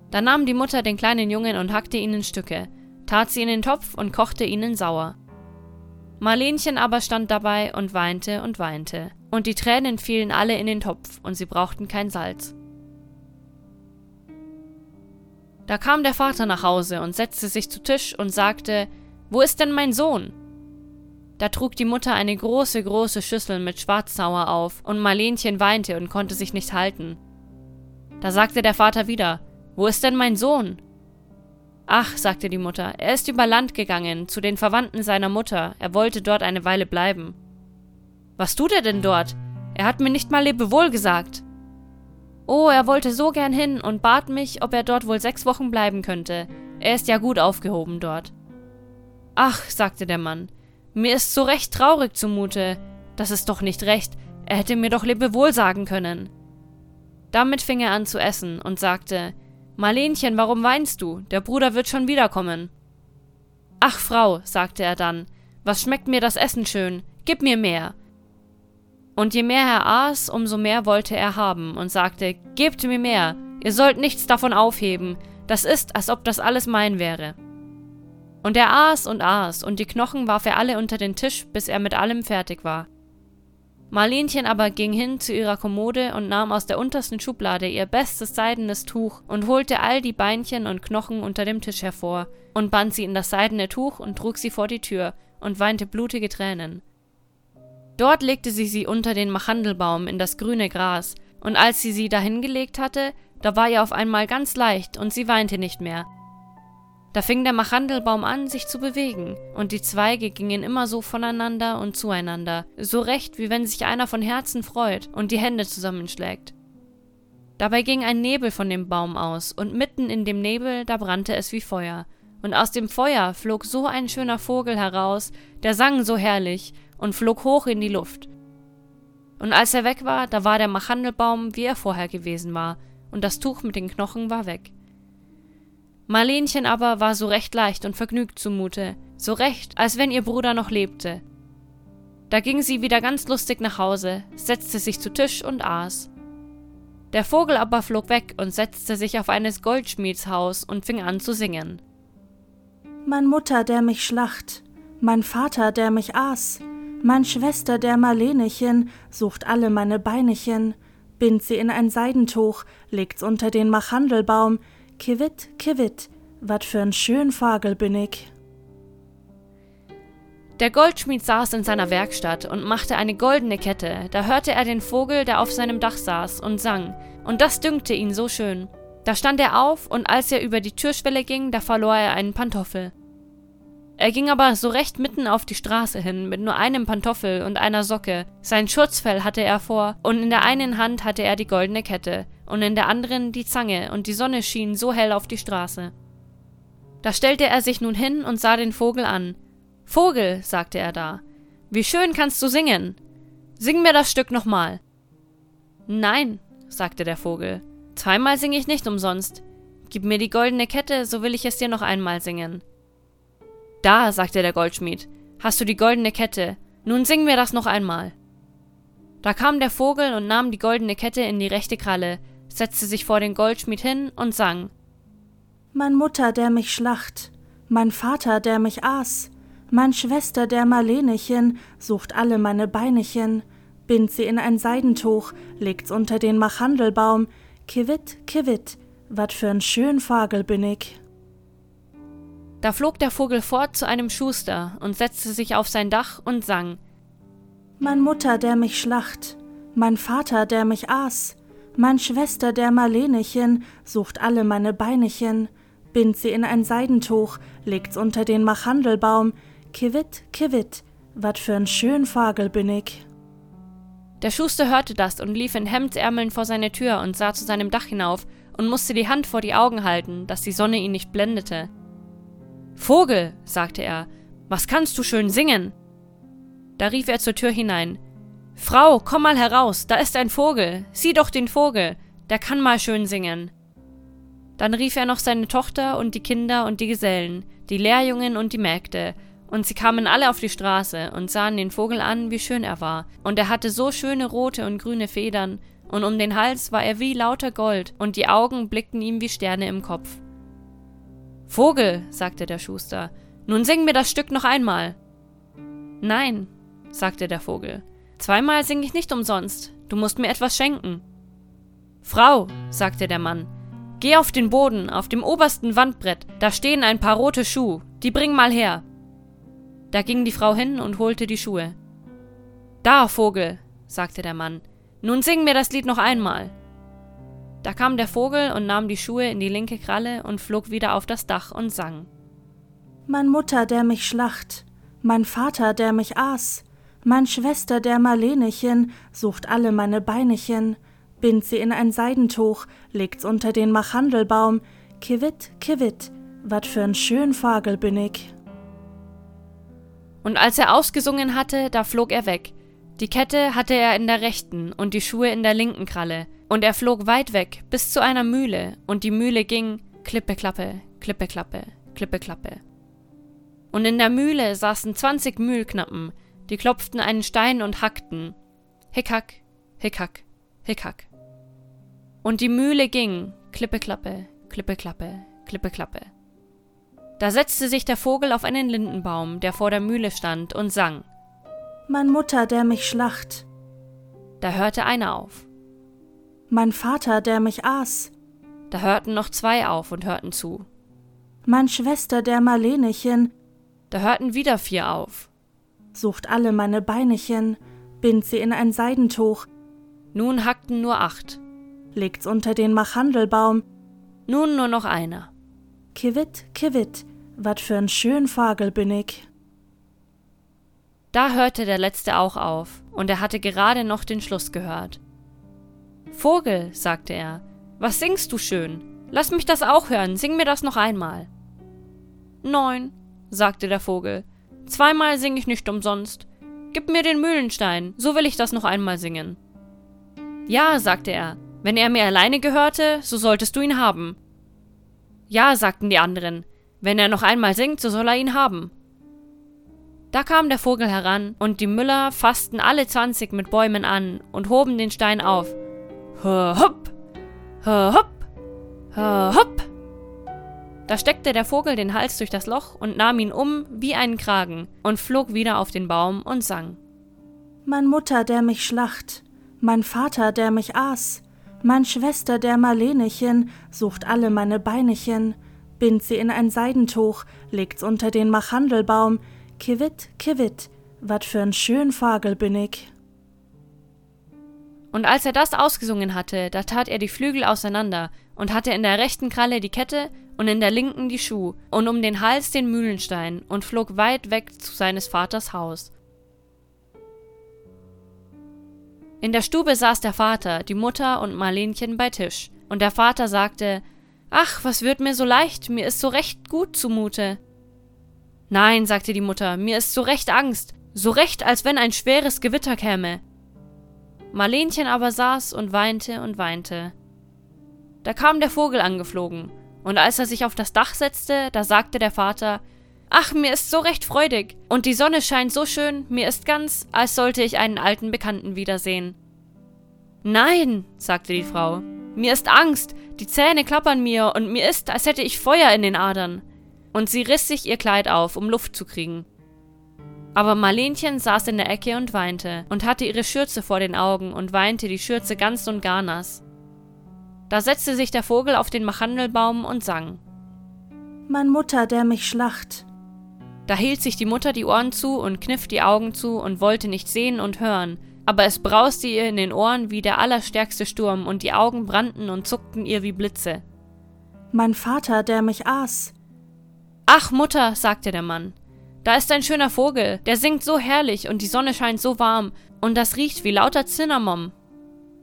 Da nahm die Mutter den kleinen Jungen und hackte ihn in Stücke, tat sie in den Topf und kochte ihnen sauer. Marlenchen aber stand dabei und weinte und weinte, und die Tränen fielen alle in den Topf, und sie brauchten kein Salz. Da kam der Vater nach Hause und setzte sich zu Tisch und sagte, Wo ist denn mein Sohn? Da trug die Mutter eine große, große Schüssel mit Schwarzsauer auf, und Marlenchen weinte und konnte sich nicht halten. Da sagte der Vater wieder, Wo ist denn mein Sohn? Ach, sagte die Mutter, er ist über Land gegangen, zu den Verwandten seiner Mutter, er wollte dort eine Weile bleiben. Was tut er denn dort? Er hat mir nicht mal Lebewohl gesagt. Oh, er wollte so gern hin und bat mich, ob er dort wohl sechs Wochen bleiben könnte. Er ist ja gut aufgehoben dort. Ach, sagte der Mann, mir ist so recht traurig zumute. Das ist doch nicht recht. Er hätte mir doch Lebewohl sagen können. Damit fing er an zu essen und sagte: Marlenchen, warum weinst du? Der Bruder wird schon wiederkommen. Ach, Frau, sagte er dann, was schmeckt mir das Essen schön? Gib mir mehr. Und je mehr er aß, umso mehr wollte er haben und sagte: Gebt mir mehr, ihr sollt nichts davon aufheben, das ist, als ob das alles mein wäre. Und er aß und aß, und die Knochen warf er alle unter den Tisch, bis er mit allem fertig war. Marlenchen aber ging hin zu ihrer Kommode und nahm aus der untersten Schublade ihr bestes seidenes Tuch und holte all die Beinchen und Knochen unter dem Tisch hervor und band sie in das seidene Tuch und trug sie vor die Tür und weinte blutige Tränen. Dort legte sie sie unter den Machandelbaum in das grüne Gras, und als sie sie dahingelegt hatte, da war ihr auf einmal ganz leicht und sie weinte nicht mehr, da fing der Machandelbaum an, sich zu bewegen, und die Zweige gingen immer so voneinander und zueinander, so recht, wie wenn sich einer von Herzen freut und die Hände zusammenschlägt. Dabei ging ein Nebel von dem Baum aus, und mitten in dem Nebel, da brannte es wie Feuer, und aus dem Feuer flog so ein schöner Vogel heraus, der sang so herrlich und flog hoch in die Luft. Und als er weg war, da war der Machandelbaum, wie er vorher gewesen war, und das Tuch mit den Knochen war weg. Marlenchen aber war so recht leicht und vergnügt zumute, so recht, als wenn ihr Bruder noch lebte. Da ging sie wieder ganz lustig nach Hause, setzte sich zu Tisch und aß. Der Vogel aber flog weg und setzte sich auf eines Goldschmieds Haus und fing an zu singen. Mein Mutter, der mich schlacht, mein Vater, der mich aß, mein Schwester, der Marlenechen, sucht alle meine Beinechen, bind sie in ein Seidentuch, legt's unter den Machandelbaum, Kivit, Kivit, wat für ein schön Vogel bin ich. Der Goldschmied saß in seiner Werkstatt und machte eine goldene Kette. Da hörte er den Vogel, der auf seinem Dach saß, und sang. Und das dünkte ihn so schön. Da stand er auf, und als er über die Türschwelle ging, da verlor er einen Pantoffel. Er ging aber so recht mitten auf die Straße hin, mit nur einem Pantoffel und einer Socke. Sein Schutzfell hatte er vor, und in der einen Hand hatte er die goldene Kette und in der anderen die Zange, und die Sonne schien so hell auf die Straße. Da stellte er sich nun hin und sah den Vogel an. Vogel, sagte er da, wie schön kannst du singen. Sing mir das Stück nochmal. Nein, sagte der Vogel, zweimal singe ich nicht umsonst. Gib mir die goldene Kette, so will ich es dir noch einmal singen. Da, sagte der Goldschmied, hast du die goldene Kette, nun sing mir das noch einmal. Da kam der Vogel und nahm die goldene Kette in die rechte Kralle, setzte sich vor den Goldschmied hin und sang. Mein Mutter, der mich schlacht, mein Vater, der mich aß, mein Schwester, der Marlenechen, sucht alle meine Beinechen, bind sie in ein Seidentuch, legt's unter den Machandelbaum, Kivit, Kivit, wat für ein schön Vogel bin ich. Da flog der Vogel fort zu einem Schuster und setzte sich auf sein Dach und sang. Mein Mutter, der mich schlacht, mein Vater, der mich aß, mein Schwester, der Marlenechen, sucht alle meine Beinechen, bind sie in ein Seidentuch, legt's unter den Machandelbaum, Kivit, Kivit, wat für ein schön Vogel bin ich. Der Schuster hörte das und lief in Hemdsärmeln vor seine Tür und sah zu seinem Dach hinauf und musste die Hand vor die Augen halten, dass die Sonne ihn nicht blendete. Vogel, sagte er, was kannst du schön singen? Da rief er zur Tür hinein. Frau, komm mal heraus, da ist ein Vogel, sieh doch den Vogel, der kann mal schön singen. Dann rief er noch seine Tochter und die Kinder und die Gesellen, die Lehrjungen und die Mägde, und sie kamen alle auf die Straße und sahen den Vogel an, wie schön er war, und er hatte so schöne rote und grüne Federn, und um den Hals war er wie lauter Gold, und die Augen blickten ihm wie Sterne im Kopf. Vogel, sagte der Schuster, nun sing mir das Stück noch einmal. Nein, sagte der Vogel, Zweimal sing ich nicht umsonst. Du musst mir etwas schenken. Frau, sagte der Mann, geh auf den Boden, auf dem obersten Wandbrett, da stehen ein paar rote Schuhe, die bring mal her. Da ging die Frau hin und holte die Schuhe. Da, Vogel, sagte der Mann, nun sing mir das Lied noch einmal. Da kam der Vogel und nahm die Schuhe in die linke Kralle und flog wieder auf das Dach und sang. Mein Mutter, der mich schlacht, mein Vater, der mich aß, mein Schwester, der Marlenechen, sucht alle meine Beinechen, bind sie in ein Seidentuch, legt's unter den Machandelbaum, kiwit, kiwit, wat für'n schön Vogel bin ich. Und als er ausgesungen hatte, da flog er weg. Die Kette hatte er in der rechten und die Schuhe in der linken Kralle, und er flog weit weg bis zu einer Mühle, und die Mühle ging Klippe, Klappe, Klippe, Klappe, Klippe, Klappe. Und in der Mühle saßen zwanzig Mühlknappen, die klopften einen Stein und hackten. Hickhack, Hickhack, Hickhack. Und die Mühle ging Klippe, Klappe, Klippe, Klappe, Klippe, Klappe. Da setzte sich der Vogel auf einen Lindenbaum, der vor der Mühle stand, und sang. Mein Mutter, der mich schlacht. Da hörte einer auf. Mein Vater, der mich aß. Da hörten noch zwei auf und hörten zu. Mein Schwester, der Marlenechen. Da hörten wieder vier auf. Sucht alle meine Beinechen, bind sie in ein Seidentuch. Nun hackten nur acht. Legt's unter den Machandelbaum. Nun nur noch einer. Kiwit, kiwit, wat für'n schön Vogel bin ich. Da hörte der letzte auch auf, und er hatte gerade noch den Schluss gehört. Vogel, sagte er, was singst du schön? Lass mich das auch hören, sing mir das noch einmal. Neun, sagte der Vogel, zweimal sing ich nicht umsonst. Gib mir den Mühlenstein, so will ich das noch einmal singen. Ja, sagte er, wenn er mir alleine gehörte, so solltest du ihn haben. Ja, sagten die anderen, wenn er noch einmal singt, so soll er ihn haben. Da kam der Vogel heran, und die Müller fassten alle zwanzig mit Bäumen an und hoben den Stein auf. Hopp, hopp, hopp. Da steckte der Vogel den Hals durch das Loch und nahm ihn um wie einen Kragen und flog wieder auf den Baum und sang. Mein Mutter, der mich schlacht, mein Vater, der mich aß, mein Schwester, der Marlenechen, sucht alle meine Beinechen, bind sie in ein Seidentuch, legt's unter den Machandelbaum, kiwit, kiwit, wat für'n schön Vogel bin ich. Und als er das ausgesungen hatte, da tat er die Flügel auseinander und hatte in der rechten Kralle die Kette und in der linken die Schuh und um den Hals den Mühlenstein und flog weit weg zu seines Vaters Haus. In der Stube saß der Vater, die Mutter und Marlenchen bei Tisch, und der Vater sagte, Ach, was wird mir so leicht, mir ist so recht gut zumute. Nein, sagte die Mutter, mir ist so recht Angst, so recht, als wenn ein schweres Gewitter käme. Marlenchen aber saß und weinte und weinte. Da kam der Vogel angeflogen, und als er sich auf das Dach setzte, da sagte der Vater, Ach, mir ist so recht freudig, und die Sonne scheint so schön, mir ist ganz, als sollte ich einen alten Bekannten wiedersehen. Nein, sagte die Frau, mir ist Angst, die Zähne klappern mir, und mir ist, als hätte ich Feuer in den Adern. Und sie riss sich ihr Kleid auf, um Luft zu kriegen. Aber Marlenchen saß in der Ecke und weinte und hatte ihre Schürze vor den Augen und weinte die Schürze ganz und gar nass. Da setzte sich der Vogel auf den Machandelbaum und sang. Mein Mutter, der mich schlacht, da hielt sich die Mutter die Ohren zu und kniff die Augen zu und wollte nicht sehen und hören, aber es brauste ihr in den Ohren wie der allerstärkste Sturm, und die Augen brannten und zuckten ihr wie Blitze. Mein Vater, der mich aß. Ach, Mutter, sagte der Mann, da ist ein schöner Vogel, der singt so herrlich und die Sonne scheint so warm, und das riecht wie lauter Zinnermom.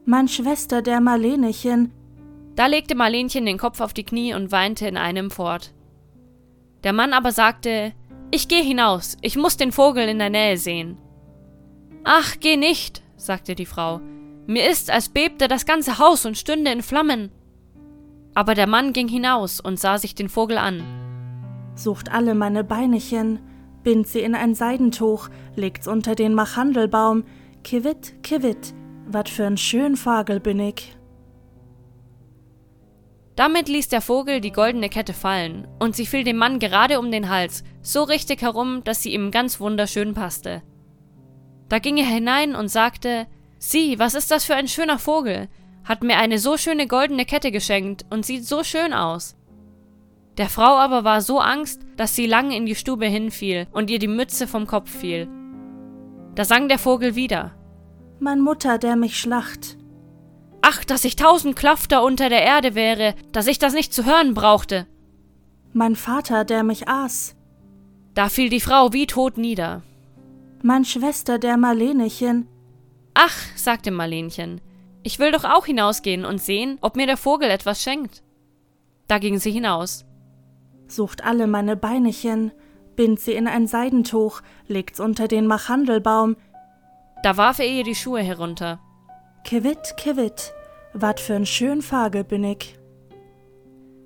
Mein Schwester, der Marlenechen. Da legte Marlenchen den Kopf auf die Knie und weinte in einem fort. Der Mann aber sagte, ich geh hinaus, ich muss den Vogel in der Nähe sehen. Ach, geh nicht, sagte die Frau. Mir ist, als bebte das ganze Haus und stünde in Flammen. Aber der Mann ging hinaus und sah sich den Vogel an. Sucht alle meine Beinechen, bind sie in ein Seidentuch, legt's unter den Machandelbaum, kiwit, kiwit, wat für'n schön Vogel bin ich. Damit ließ der Vogel die goldene Kette fallen, und sie fiel dem Mann gerade um den Hals, so richtig herum, dass sie ihm ganz wunderschön passte. Da ging er hinein und sagte Sieh, was ist das für ein schöner Vogel, hat mir eine so schöne goldene Kette geschenkt und sieht so schön aus. Der Frau aber war so Angst, dass sie lange in die Stube hinfiel und ihr die Mütze vom Kopf fiel. Da sang der Vogel wieder Mein Mutter, der mich schlacht, Ach, dass ich tausend Klafter unter der Erde wäre, dass ich das nicht zu hören brauchte. Mein Vater, der mich aß. Da fiel die Frau wie tot nieder. Mein Schwester, der Marlenechen. Ach, sagte Marlenchen, ich will doch auch hinausgehen und sehen, ob mir der Vogel etwas schenkt. Da ging sie hinaus. Sucht alle meine Beinechen, bind sie in ein Seidentuch, legt's unter den Machandelbaum. Da warf er ihr die Schuhe herunter. Kewit, kewit, wat für'n schön Fagel bin ich.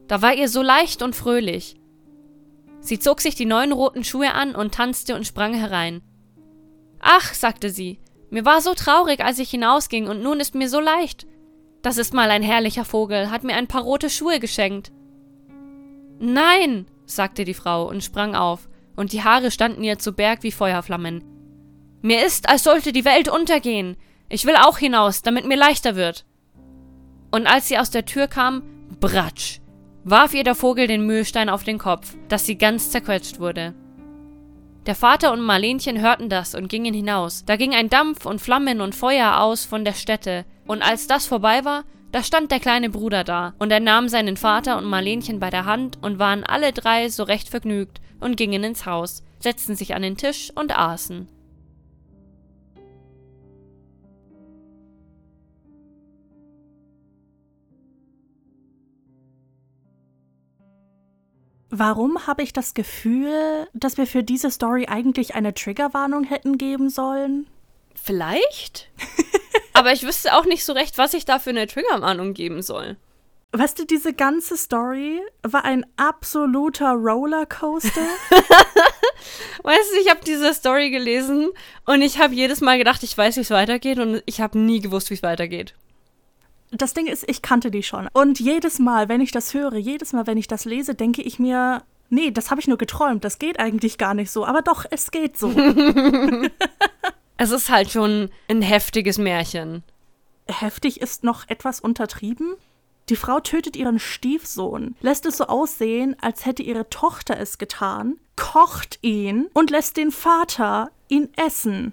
Da war ihr so leicht und fröhlich. Sie zog sich die neuen roten Schuhe an und tanzte und sprang herein. Ach, sagte sie, mir war so traurig, als ich hinausging, und nun ist mir so leicht. Das ist mal ein herrlicher Vogel, hat mir ein paar rote Schuhe geschenkt. Nein, sagte die Frau und sprang auf, und die Haare standen ihr zu Berg wie Feuerflammen. Mir ist, als sollte die Welt untergehen. Ich will auch hinaus, damit mir leichter wird. Und als sie aus der Tür kam, bratsch, warf ihr der Vogel den Mühlstein auf den Kopf, dass sie ganz zerquetscht wurde. Der Vater und Marlenchen hörten das und gingen hinaus. Da ging ein Dampf und Flammen und Feuer aus von der Stätte, und als das vorbei war, da stand der kleine Bruder da, und er nahm seinen Vater und Marlenchen bei der Hand und waren alle drei so recht vergnügt und gingen ins Haus, setzten sich an den Tisch und aßen. Warum habe ich das Gefühl, dass wir für diese Story eigentlich eine Triggerwarnung hätten geben sollen? Vielleicht? Aber ich wüsste auch nicht so recht, was ich da für eine Triggerwarnung geben soll. Weißt du, diese ganze Story war ein absoluter Rollercoaster. weißt du, ich habe diese Story gelesen und ich habe jedes Mal gedacht, ich weiß, wie es weitergeht und ich habe nie gewusst, wie es weitergeht. Das Ding ist, ich kannte die schon. Und jedes Mal, wenn ich das höre, jedes Mal, wenn ich das lese, denke ich mir, nee, das habe ich nur geträumt. Das geht eigentlich gar nicht so. Aber doch, es geht so. es ist halt schon ein heftiges Märchen. Heftig ist noch etwas untertrieben. Die Frau tötet ihren Stiefsohn, lässt es so aussehen, als hätte ihre Tochter es getan, kocht ihn und lässt den Vater ihn essen.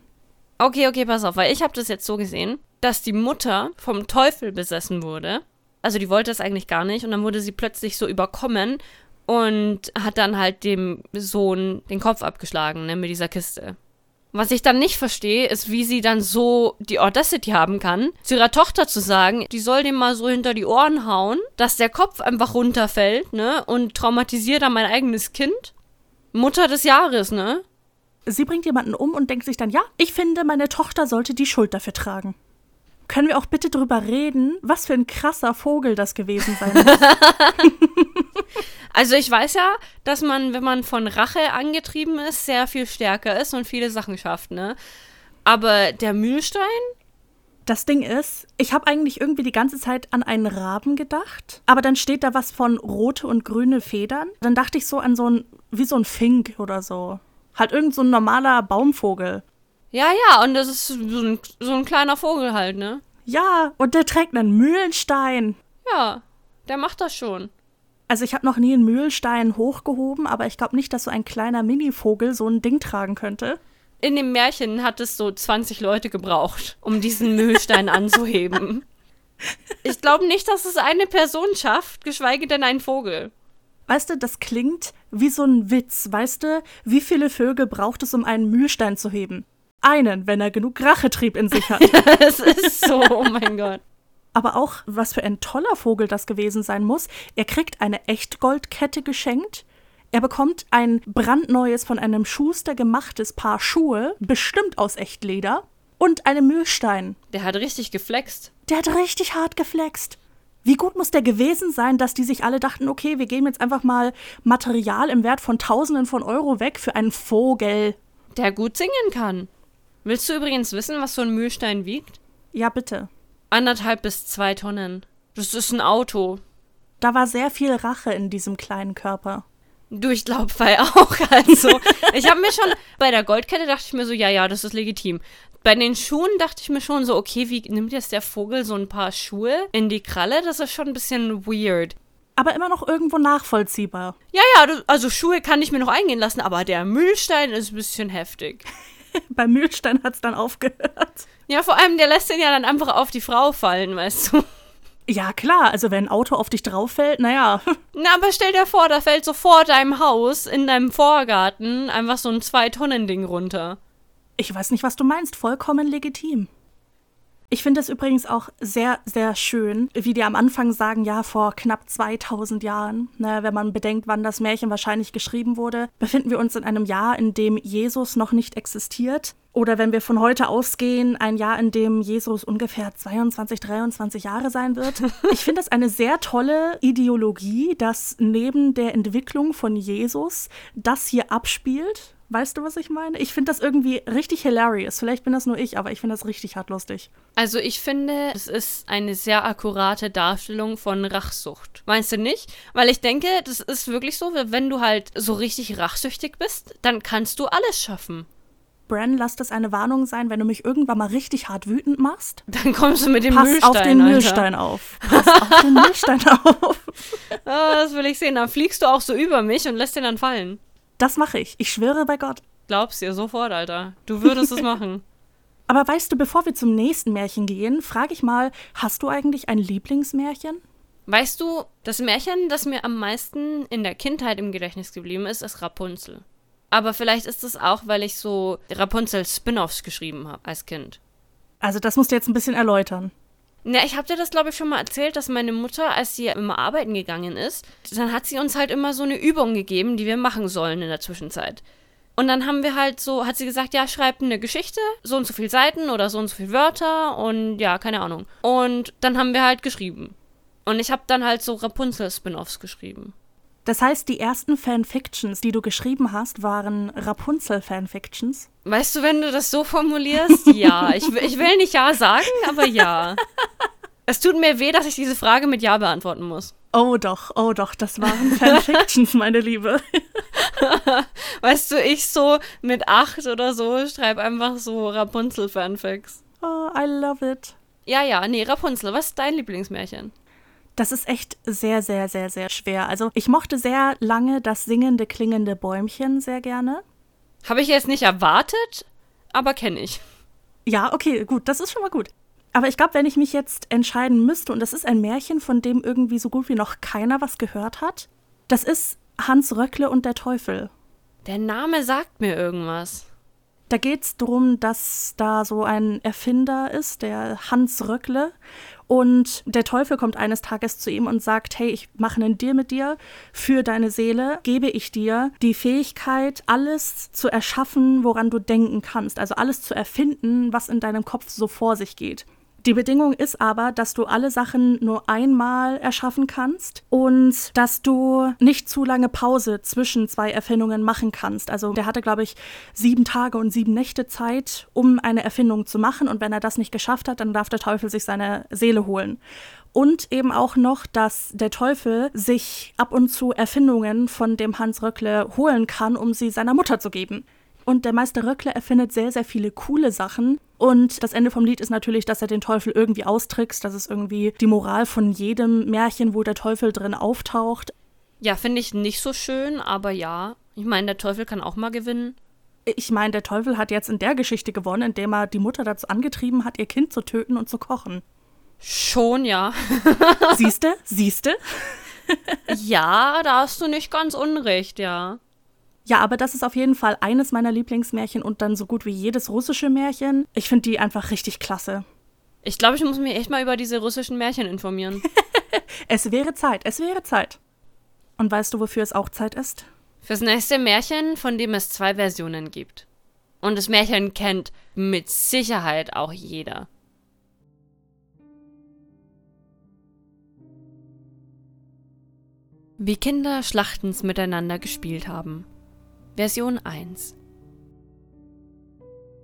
Okay, okay, pass auf, weil ich habe das jetzt so gesehen dass die Mutter vom Teufel besessen wurde. Also die wollte es eigentlich gar nicht und dann wurde sie plötzlich so überkommen und hat dann halt dem Sohn den Kopf abgeschlagen, ne, mit dieser Kiste. Was ich dann nicht verstehe, ist, wie sie dann so die Audacity haben kann, zu ihrer Tochter zu sagen, die soll dem mal so hinter die Ohren hauen, dass der Kopf einfach runterfällt, ne, und traumatisiert dann mein eigenes Kind. Mutter des Jahres, ne? Sie bringt jemanden um und denkt sich dann, ja, ich finde, meine Tochter sollte die Schuld dafür tragen. Können wir auch bitte drüber reden, was für ein krasser Vogel das gewesen sein muss? also ich weiß ja, dass man, wenn man von Rache angetrieben ist, sehr viel stärker ist und viele Sachen schafft, ne? Aber der Mühlstein? Das Ding ist, ich habe eigentlich irgendwie die ganze Zeit an einen Raben gedacht, aber dann steht da was von rote und grüne Federn. Dann dachte ich so an so ein, wie so ein Fink oder so. Halt irgend so ein normaler Baumvogel. Ja, ja, und das ist so ein, so ein kleiner Vogel halt, ne? Ja, und der trägt einen Mühlenstein. Ja, der macht das schon. Also ich habe noch nie einen Mühlenstein hochgehoben, aber ich glaube nicht, dass so ein kleiner Minivogel so ein Ding tragen könnte. In dem Märchen hat es so 20 Leute gebraucht, um diesen Mühlstein anzuheben. Ich glaube nicht, dass es eine Person schafft, geschweige denn ein Vogel. Weißt du, das klingt wie so ein Witz. Weißt du, wie viele Vögel braucht es, um einen Mühlstein zu heben? Einen, wenn er genug Rachetrieb in sich hat. Es ist so, oh mein Gott. Aber auch, was für ein toller Vogel das gewesen sein muss. Er kriegt eine Echtgoldkette geschenkt. Er bekommt ein brandneues, von einem Schuster gemachtes Paar Schuhe, bestimmt aus Echtleder, und einen Mühlstein. Der hat richtig geflext. Der hat richtig hart geflext. Wie gut muss der gewesen sein, dass die sich alle dachten, okay, wir geben jetzt einfach mal Material im Wert von Tausenden von Euro weg für einen Vogel. Der gut singen kann. Willst du übrigens wissen, was so ein Mühlstein wiegt? Ja, bitte. Anderthalb bis zwei Tonnen. Das ist ein Auto. Da war sehr viel Rache in diesem kleinen Körper. Du, ich glaube, weil auch. Also, ich habe mir schon, bei der Goldkette dachte ich mir so, ja, ja, das ist legitim. Bei den Schuhen dachte ich mir schon so, okay, wie nimmt jetzt der Vogel so ein paar Schuhe in die Kralle? Das ist schon ein bisschen weird. Aber immer noch irgendwo nachvollziehbar. Ja, ja, also Schuhe kann ich mir noch eingehen lassen, aber der Mühlstein ist ein bisschen heftig. Beim Mühlstein hat es dann aufgehört. Ja, vor allem, der lässt den ja dann einfach auf die Frau fallen, weißt du. Ja, klar, also wenn ein Auto auf dich drauf fällt, naja. Na, aber stell dir vor, da fällt so vor deinem Haus, in deinem Vorgarten, einfach so ein Zwei-Tonnen-Ding runter. Ich weiß nicht, was du meinst, vollkommen legitim. Ich finde es übrigens auch sehr, sehr schön, wie die am Anfang sagen, ja, vor knapp 2000 Jahren, ne, wenn man bedenkt, wann das Märchen wahrscheinlich geschrieben wurde, befinden wir uns in einem Jahr, in dem Jesus noch nicht existiert. Oder wenn wir von heute ausgehen, ein Jahr, in dem Jesus ungefähr 22, 23 Jahre sein wird. Ich finde das eine sehr tolle Ideologie, dass neben der Entwicklung von Jesus das hier abspielt Weißt du, was ich meine? Ich finde das irgendwie richtig hilarious. Vielleicht bin das nur ich, aber ich finde das richtig hart lustig. Also ich finde, es ist eine sehr akkurate Darstellung von Rachsucht. Meinst du nicht? Weil ich denke, das ist wirklich so, wenn du halt so richtig rachsüchtig bist, dann kannst du alles schaffen. Bran, lass das eine Warnung sein, wenn du mich irgendwann mal richtig hart wütend machst. Dann kommst du mit dem Pass Müllstein. auf den Alter. Müllstein auf. Pass auf den Müllstein auf. Ah, das will ich sehen. Dann fliegst du auch so über mich und lässt den dann fallen. Das mache ich. Ich schwöre bei Gott. Glaubst dir sofort, Alter. Du würdest es machen. Aber weißt du, bevor wir zum nächsten Märchen gehen, frage ich mal, hast du eigentlich ein Lieblingsmärchen? Weißt du, das Märchen, das mir am meisten in der Kindheit im Gedächtnis geblieben ist, ist Rapunzel. Aber vielleicht ist es auch, weil ich so Rapunzel-Spin-offs geschrieben habe als Kind. Also das musst du jetzt ein bisschen erläutern. Na, ich habe dir das, glaube ich, schon mal erzählt, dass meine Mutter, als sie immer arbeiten gegangen ist, dann hat sie uns halt immer so eine Übung gegeben, die wir machen sollen in der Zwischenzeit. Und dann haben wir halt so, hat sie gesagt, ja, schreib eine Geschichte, so und so viele Seiten oder so und so viele Wörter und ja, keine Ahnung. Und dann haben wir halt geschrieben. Und ich habe dann halt so Rapunzel-Spin-offs geschrieben. Das heißt, die ersten Fanfictions, die du geschrieben hast, waren Rapunzel-Fanfictions? Weißt du, wenn du das so formulierst, ja. Ich, will- ich will nicht ja sagen, aber ja. Es tut mir weh, dass ich diese Frage mit ja beantworten muss. Oh doch, oh doch, das waren Fanfictions, meine Liebe. Weißt du, ich so mit acht oder so schreibe einfach so Rapunzel-Fanfics. Oh, I love it. Ja, ja, nee, Rapunzel, was ist dein Lieblingsmärchen? Das ist echt sehr, sehr, sehr, sehr schwer. Also ich mochte sehr lange das singende, klingende Bäumchen sehr gerne. Habe ich jetzt nicht erwartet, aber kenne ich. Ja, okay, gut, das ist schon mal gut. Aber ich glaube, wenn ich mich jetzt entscheiden müsste, und das ist ein Märchen, von dem irgendwie so gut wie noch keiner was gehört hat, das ist Hans Röckle und der Teufel. Der Name sagt mir irgendwas. Da geht es darum, dass da so ein Erfinder ist, der Hans Röckle. Und der Teufel kommt eines Tages zu ihm und sagt, hey, ich mache einen Deal mit dir. Für deine Seele gebe ich dir die Fähigkeit, alles zu erschaffen, woran du denken kannst. Also alles zu erfinden, was in deinem Kopf so vor sich geht. Die Bedingung ist aber, dass du alle Sachen nur einmal erschaffen kannst und dass du nicht zu lange Pause zwischen zwei Erfindungen machen kannst. Also der hatte, glaube ich, sieben Tage und sieben Nächte Zeit, um eine Erfindung zu machen. Und wenn er das nicht geschafft hat, dann darf der Teufel sich seine Seele holen. Und eben auch noch, dass der Teufel sich ab und zu Erfindungen von dem Hans Röckle holen kann, um sie seiner Mutter zu geben. Und der Meister Röckle erfindet sehr, sehr viele coole Sachen. Und das Ende vom Lied ist natürlich, dass er den Teufel irgendwie austrickst. Das ist irgendwie die Moral von jedem Märchen, wo der Teufel drin auftaucht. Ja, finde ich nicht so schön, aber ja. Ich meine, der Teufel kann auch mal gewinnen. Ich meine, der Teufel hat jetzt in der Geschichte gewonnen, indem er die Mutter dazu angetrieben hat, ihr Kind zu töten und zu kochen. Schon, ja. Siehste? Siehste? ja, da hast du nicht ganz unrecht, ja. Ja, aber das ist auf jeden Fall eines meiner Lieblingsmärchen und dann so gut wie jedes russische Märchen. Ich finde die einfach richtig klasse. Ich glaube, ich muss mich echt mal über diese russischen Märchen informieren. Es wäre Zeit, es wäre Zeit. Und weißt du, wofür es auch Zeit ist? Fürs nächste Märchen, von dem es zwei Versionen gibt. Und das Märchen kennt mit Sicherheit auch jeder. Wie Kinder Schlachtens miteinander gespielt haben. Version 1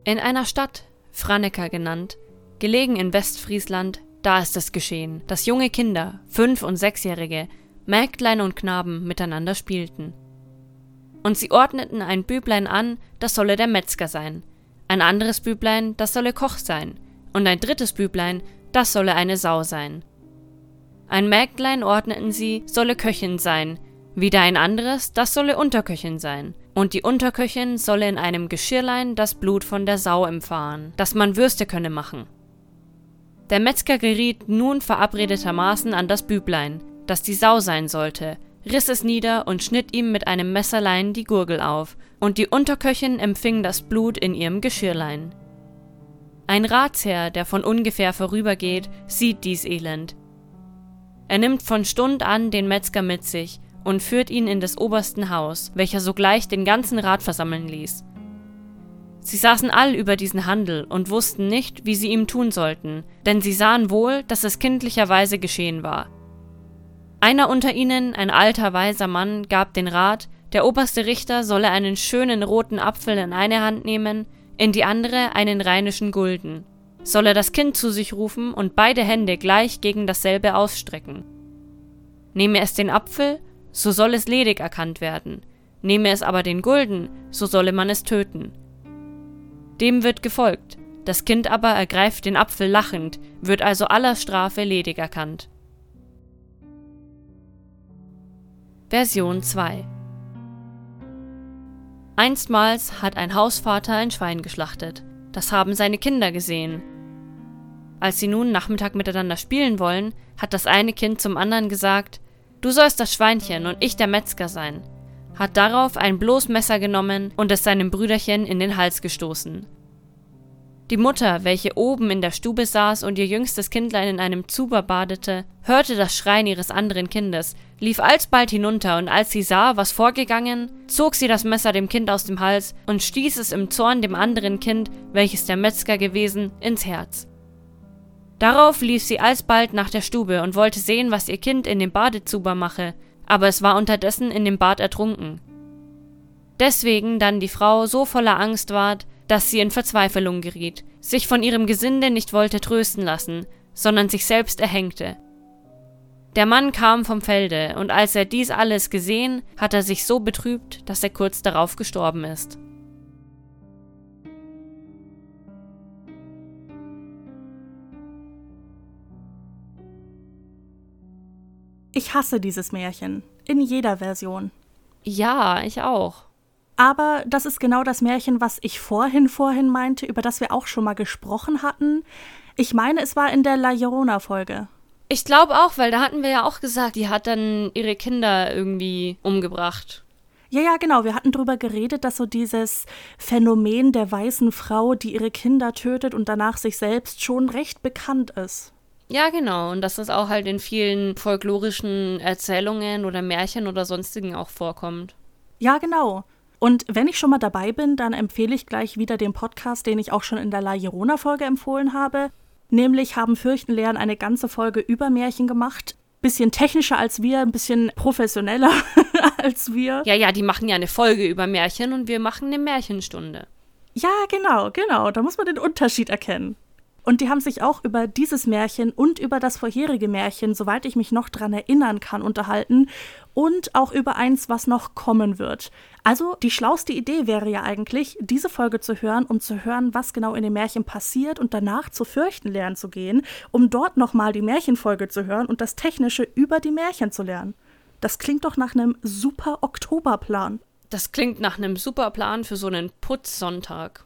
In einer Stadt, Franeker genannt, gelegen in Westfriesland, da ist es geschehen, dass junge Kinder, fünf- und sechsjährige, Mägdlein und Knaben miteinander spielten. Und sie ordneten ein Büblein an, das solle der Metzger sein, ein anderes Büblein, das solle Koch sein, und ein drittes Büblein, das solle eine Sau sein. Ein Mägdlein ordneten sie, solle Köchin sein, wieder ein anderes, das solle Unterköchin sein, und die Unterköchin solle in einem Geschirrlein das Blut von der Sau empfahren, dass man Würste könne machen. Der Metzger geriet nun verabredetermaßen an das Büblein, das die Sau sein sollte, riss es nieder und schnitt ihm mit einem Messerlein die Gurgel auf, und die Unterköchin empfing das Blut in ihrem Geschirrlein. Ein Ratsherr, der von ungefähr vorübergeht, sieht dies Elend. Er nimmt von Stund an den Metzger mit sich und führt ihn in des obersten Haus, welcher sogleich den ganzen Rat versammeln ließ. Sie saßen all über diesen Handel und wussten nicht, wie sie ihm tun sollten, denn sie sahen wohl, dass es kindlicherweise geschehen war. Einer unter ihnen, ein alter weiser Mann, gab den Rat, der oberste Richter solle einen schönen roten Apfel in eine Hand nehmen, in die andere einen rheinischen Gulden, solle das Kind zu sich rufen und beide Hände gleich gegen dasselbe ausstrecken. Nehme es den Apfel, so soll es ledig erkannt werden, nehme es aber den Gulden, so solle man es töten. Dem wird gefolgt, das Kind aber ergreift den Apfel lachend, wird also aller Strafe ledig erkannt. Version 2 Einstmals hat ein Hausvater ein Schwein geschlachtet. Das haben seine Kinder gesehen. Als sie nun Nachmittag miteinander spielen wollen, hat das eine Kind zum anderen gesagt, Du sollst das Schweinchen und ich der Metzger sein, hat darauf ein bloß Messer genommen und es seinem Brüderchen in den Hals gestoßen. Die Mutter, welche oben in der Stube saß und ihr jüngstes Kindlein in einem Zuber badete, hörte das Schreien ihres anderen Kindes, lief alsbald hinunter, und als sie sah, was vorgegangen, zog sie das Messer dem Kind aus dem Hals und stieß es im Zorn dem anderen Kind, welches der Metzger gewesen, ins Herz. Darauf lief sie alsbald nach der Stube und wollte sehen, was ihr Kind in dem Badezuber mache, aber es war unterdessen in dem Bad ertrunken. Deswegen dann die Frau so voller Angst ward, dass sie in Verzweiflung geriet, sich von ihrem Gesinde nicht wollte trösten lassen, sondern sich selbst erhängte. Der Mann kam vom Felde, und als er dies alles gesehen, hat er sich so betrübt, dass er kurz darauf gestorben ist. Ich hasse dieses Märchen, in jeder Version. Ja, ich auch. Aber das ist genau das Märchen, was ich vorhin vorhin meinte, über das wir auch schon mal gesprochen hatten. Ich meine, es war in der La Llorona-Folge. Ich glaube auch, weil da hatten wir ja auch gesagt, die hat dann ihre Kinder irgendwie umgebracht. Ja, ja, genau. Wir hatten darüber geredet, dass so dieses Phänomen der weißen Frau, die ihre Kinder tötet und danach sich selbst, schon recht bekannt ist. Ja, genau. Und dass das auch halt in vielen folklorischen Erzählungen oder Märchen oder sonstigen auch vorkommt. Ja, genau. Und wenn ich schon mal dabei bin, dann empfehle ich gleich wieder den Podcast, den ich auch schon in der La Llorona-Folge empfohlen habe. Nämlich haben Fürchten lernen eine ganze Folge über Märchen gemacht. Bisschen technischer als wir, ein bisschen professioneller als wir. Ja, ja, die machen ja eine Folge über Märchen und wir machen eine Märchenstunde. Ja, genau, genau. Da muss man den Unterschied erkennen. Und die haben sich auch über dieses Märchen und über das vorherige Märchen, soweit ich mich noch dran erinnern kann, unterhalten und auch über eins, was noch kommen wird. Also die schlauste Idee wäre ja eigentlich, diese Folge zu hören, um zu hören, was genau in dem Märchen passiert und danach zu fürchten lernen zu gehen, um dort nochmal die Märchenfolge zu hören und das Technische über die Märchen zu lernen. Das klingt doch nach einem super Oktoberplan. Das klingt nach einem super Plan für so einen Putzsonntag.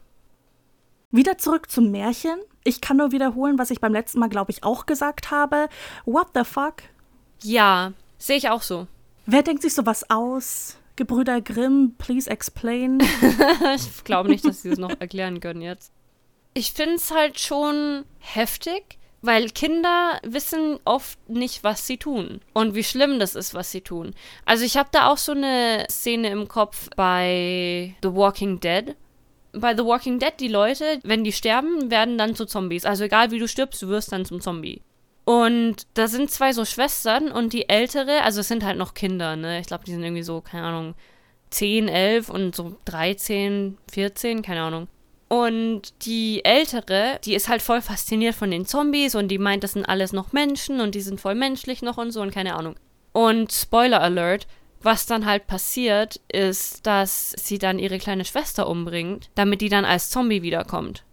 Wieder zurück zum Märchen. Ich kann nur wiederholen, was ich beim letzten Mal, glaube ich, auch gesagt habe. What the fuck? Ja, sehe ich auch so. Wer denkt sich sowas aus? Gebrüder Grimm, please explain. ich glaube nicht, dass sie es noch erklären können jetzt. Ich finde es halt schon heftig, weil Kinder wissen oft nicht, was sie tun und wie schlimm das ist, was sie tun. Also ich habe da auch so eine Szene im Kopf bei The Walking Dead, bei The Walking Dead, die Leute, wenn die sterben, werden dann zu Zombies. Also egal wie du stirbst, du wirst dann zum Zombie. Und da sind zwei so Schwestern und die ältere, also es sind halt noch Kinder, ne? Ich glaube, die sind irgendwie so, keine Ahnung, 10, 11 und so 13, 14, keine Ahnung. Und die ältere, die ist halt voll fasziniert von den Zombies und die meint, das sind alles noch Menschen und die sind voll menschlich noch und so und keine Ahnung. Und Spoiler Alert, was dann halt passiert, ist, dass sie dann ihre kleine Schwester umbringt, damit die dann als Zombie wiederkommt.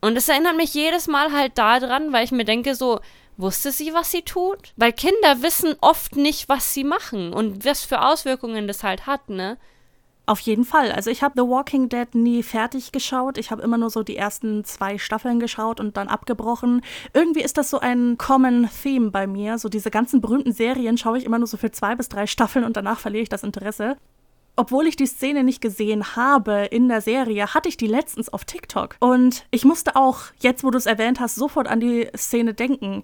Und es erinnert mich jedes Mal halt daran, weil ich mir denke, so, wusste sie, was sie tut? Weil Kinder wissen oft nicht, was sie machen und was für Auswirkungen das halt hat, ne? Auf jeden Fall. Also ich habe The Walking Dead nie fertig geschaut. Ich habe immer nur so die ersten zwei Staffeln geschaut und dann abgebrochen. Irgendwie ist das so ein Common Theme bei mir. So diese ganzen berühmten Serien schaue ich immer nur so für zwei bis drei Staffeln und danach verliere ich das Interesse. Obwohl ich die Szene nicht gesehen habe in der Serie, hatte ich die letztens auf TikTok. Und ich musste auch, jetzt wo du es erwähnt hast, sofort an die Szene denken.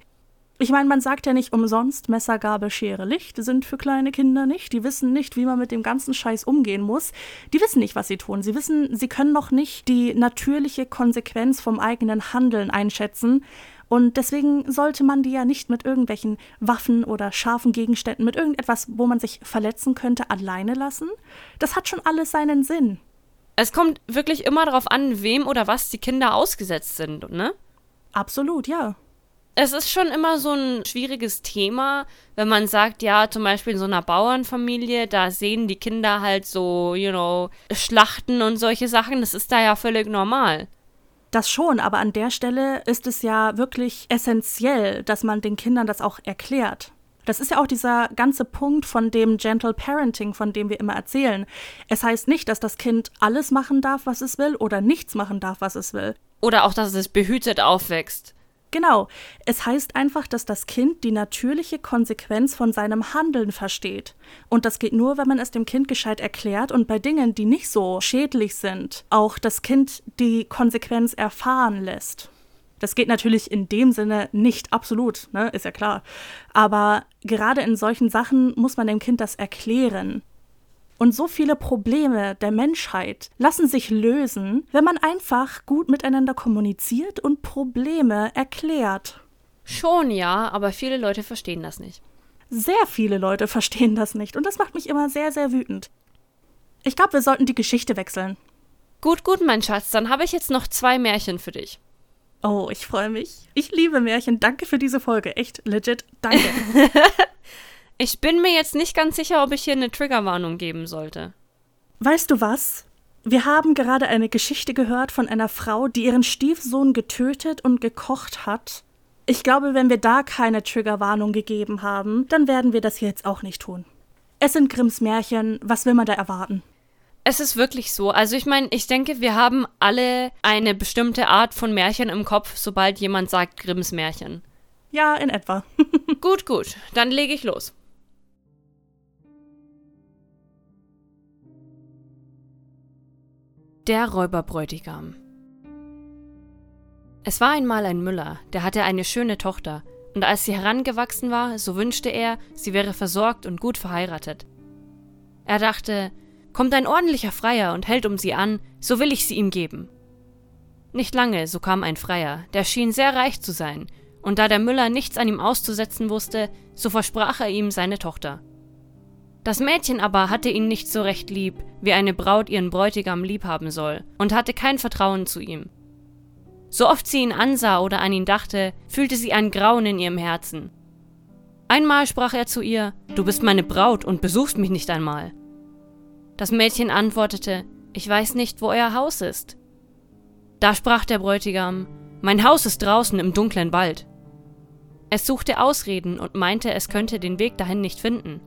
Ich meine, man sagt ja nicht umsonst, Messer, Gabel, Schere, Licht sind für kleine Kinder nicht. Die wissen nicht, wie man mit dem ganzen Scheiß umgehen muss. Die wissen nicht, was sie tun. Sie wissen, sie können noch nicht die natürliche Konsequenz vom eigenen Handeln einschätzen. Und deswegen sollte man die ja nicht mit irgendwelchen Waffen oder scharfen Gegenständen, mit irgendetwas, wo man sich verletzen könnte, alleine lassen. Das hat schon alles seinen Sinn. Es kommt wirklich immer darauf an, wem oder was die Kinder ausgesetzt sind, ne? Absolut, ja es ist schon immer so ein schwieriges Thema, wenn man sagt, ja, zum Beispiel in so einer Bauernfamilie, da sehen die Kinder halt so, you know, Schlachten und solche Sachen, das ist da ja völlig normal. Das schon, aber an der Stelle ist es ja wirklich essentiell, dass man den Kindern das auch erklärt. Das ist ja auch dieser ganze Punkt von dem Gentle Parenting, von dem wir immer erzählen. Es heißt nicht, dass das Kind alles machen darf, was es will, oder nichts machen darf, was es will. Oder auch, dass es behütet aufwächst. Genau. Es heißt einfach, dass das Kind die natürliche Konsequenz von seinem Handeln versteht. Und das geht nur, wenn man es dem Kind gescheit erklärt und bei Dingen, die nicht so schädlich sind, auch das Kind die Konsequenz erfahren lässt. Das geht natürlich in dem Sinne nicht absolut, ne, ist ja klar. Aber gerade in solchen Sachen muss man dem Kind das erklären. Und so viele Probleme der Menschheit lassen sich lösen, wenn man einfach gut miteinander kommuniziert und Probleme erklärt. Schon ja, aber viele Leute verstehen das nicht. Sehr viele Leute verstehen das nicht und das macht mich immer sehr, sehr wütend. Ich glaube, wir sollten die Geschichte wechseln. Gut, gut, mein Schatz, dann habe ich jetzt noch zwei Märchen für dich. Oh, ich freue mich. Ich liebe Märchen. Danke für diese Folge. Echt legit. Danke. Ich bin mir jetzt nicht ganz sicher, ob ich hier eine Triggerwarnung geben sollte. Weißt du was? Wir haben gerade eine Geschichte gehört von einer Frau, die ihren Stiefsohn getötet und gekocht hat. Ich glaube, wenn wir da keine Triggerwarnung gegeben haben, dann werden wir das jetzt auch nicht tun. Es sind Grimms Märchen, was will man da erwarten? Es ist wirklich so. Also ich meine, ich denke, wir haben alle eine bestimmte Art von Märchen im Kopf, sobald jemand sagt Grimms Märchen. Ja, in etwa. gut, gut. Dann lege ich los. Der Räuberbräutigam Es war einmal ein Müller, der hatte eine schöne Tochter, und als sie herangewachsen war, so wünschte er, sie wäre versorgt und gut verheiratet. Er dachte, kommt ein ordentlicher Freier und hält um sie an, so will ich sie ihm geben. Nicht lange, so kam ein Freier, der schien sehr reich zu sein, und da der Müller nichts an ihm auszusetzen wusste, so versprach er ihm seine Tochter. Das Mädchen aber hatte ihn nicht so recht lieb, wie eine Braut ihren Bräutigam liebhaben soll, und hatte kein Vertrauen zu ihm. So oft sie ihn ansah oder an ihn dachte, fühlte sie ein Grauen in ihrem Herzen. Einmal sprach er zu ihr, Du bist meine Braut und besuchst mich nicht einmal. Das Mädchen antwortete, Ich weiß nicht, wo euer Haus ist. Da sprach der Bräutigam, Mein Haus ist draußen im dunklen Wald. Es suchte Ausreden und meinte, es könnte den Weg dahin nicht finden.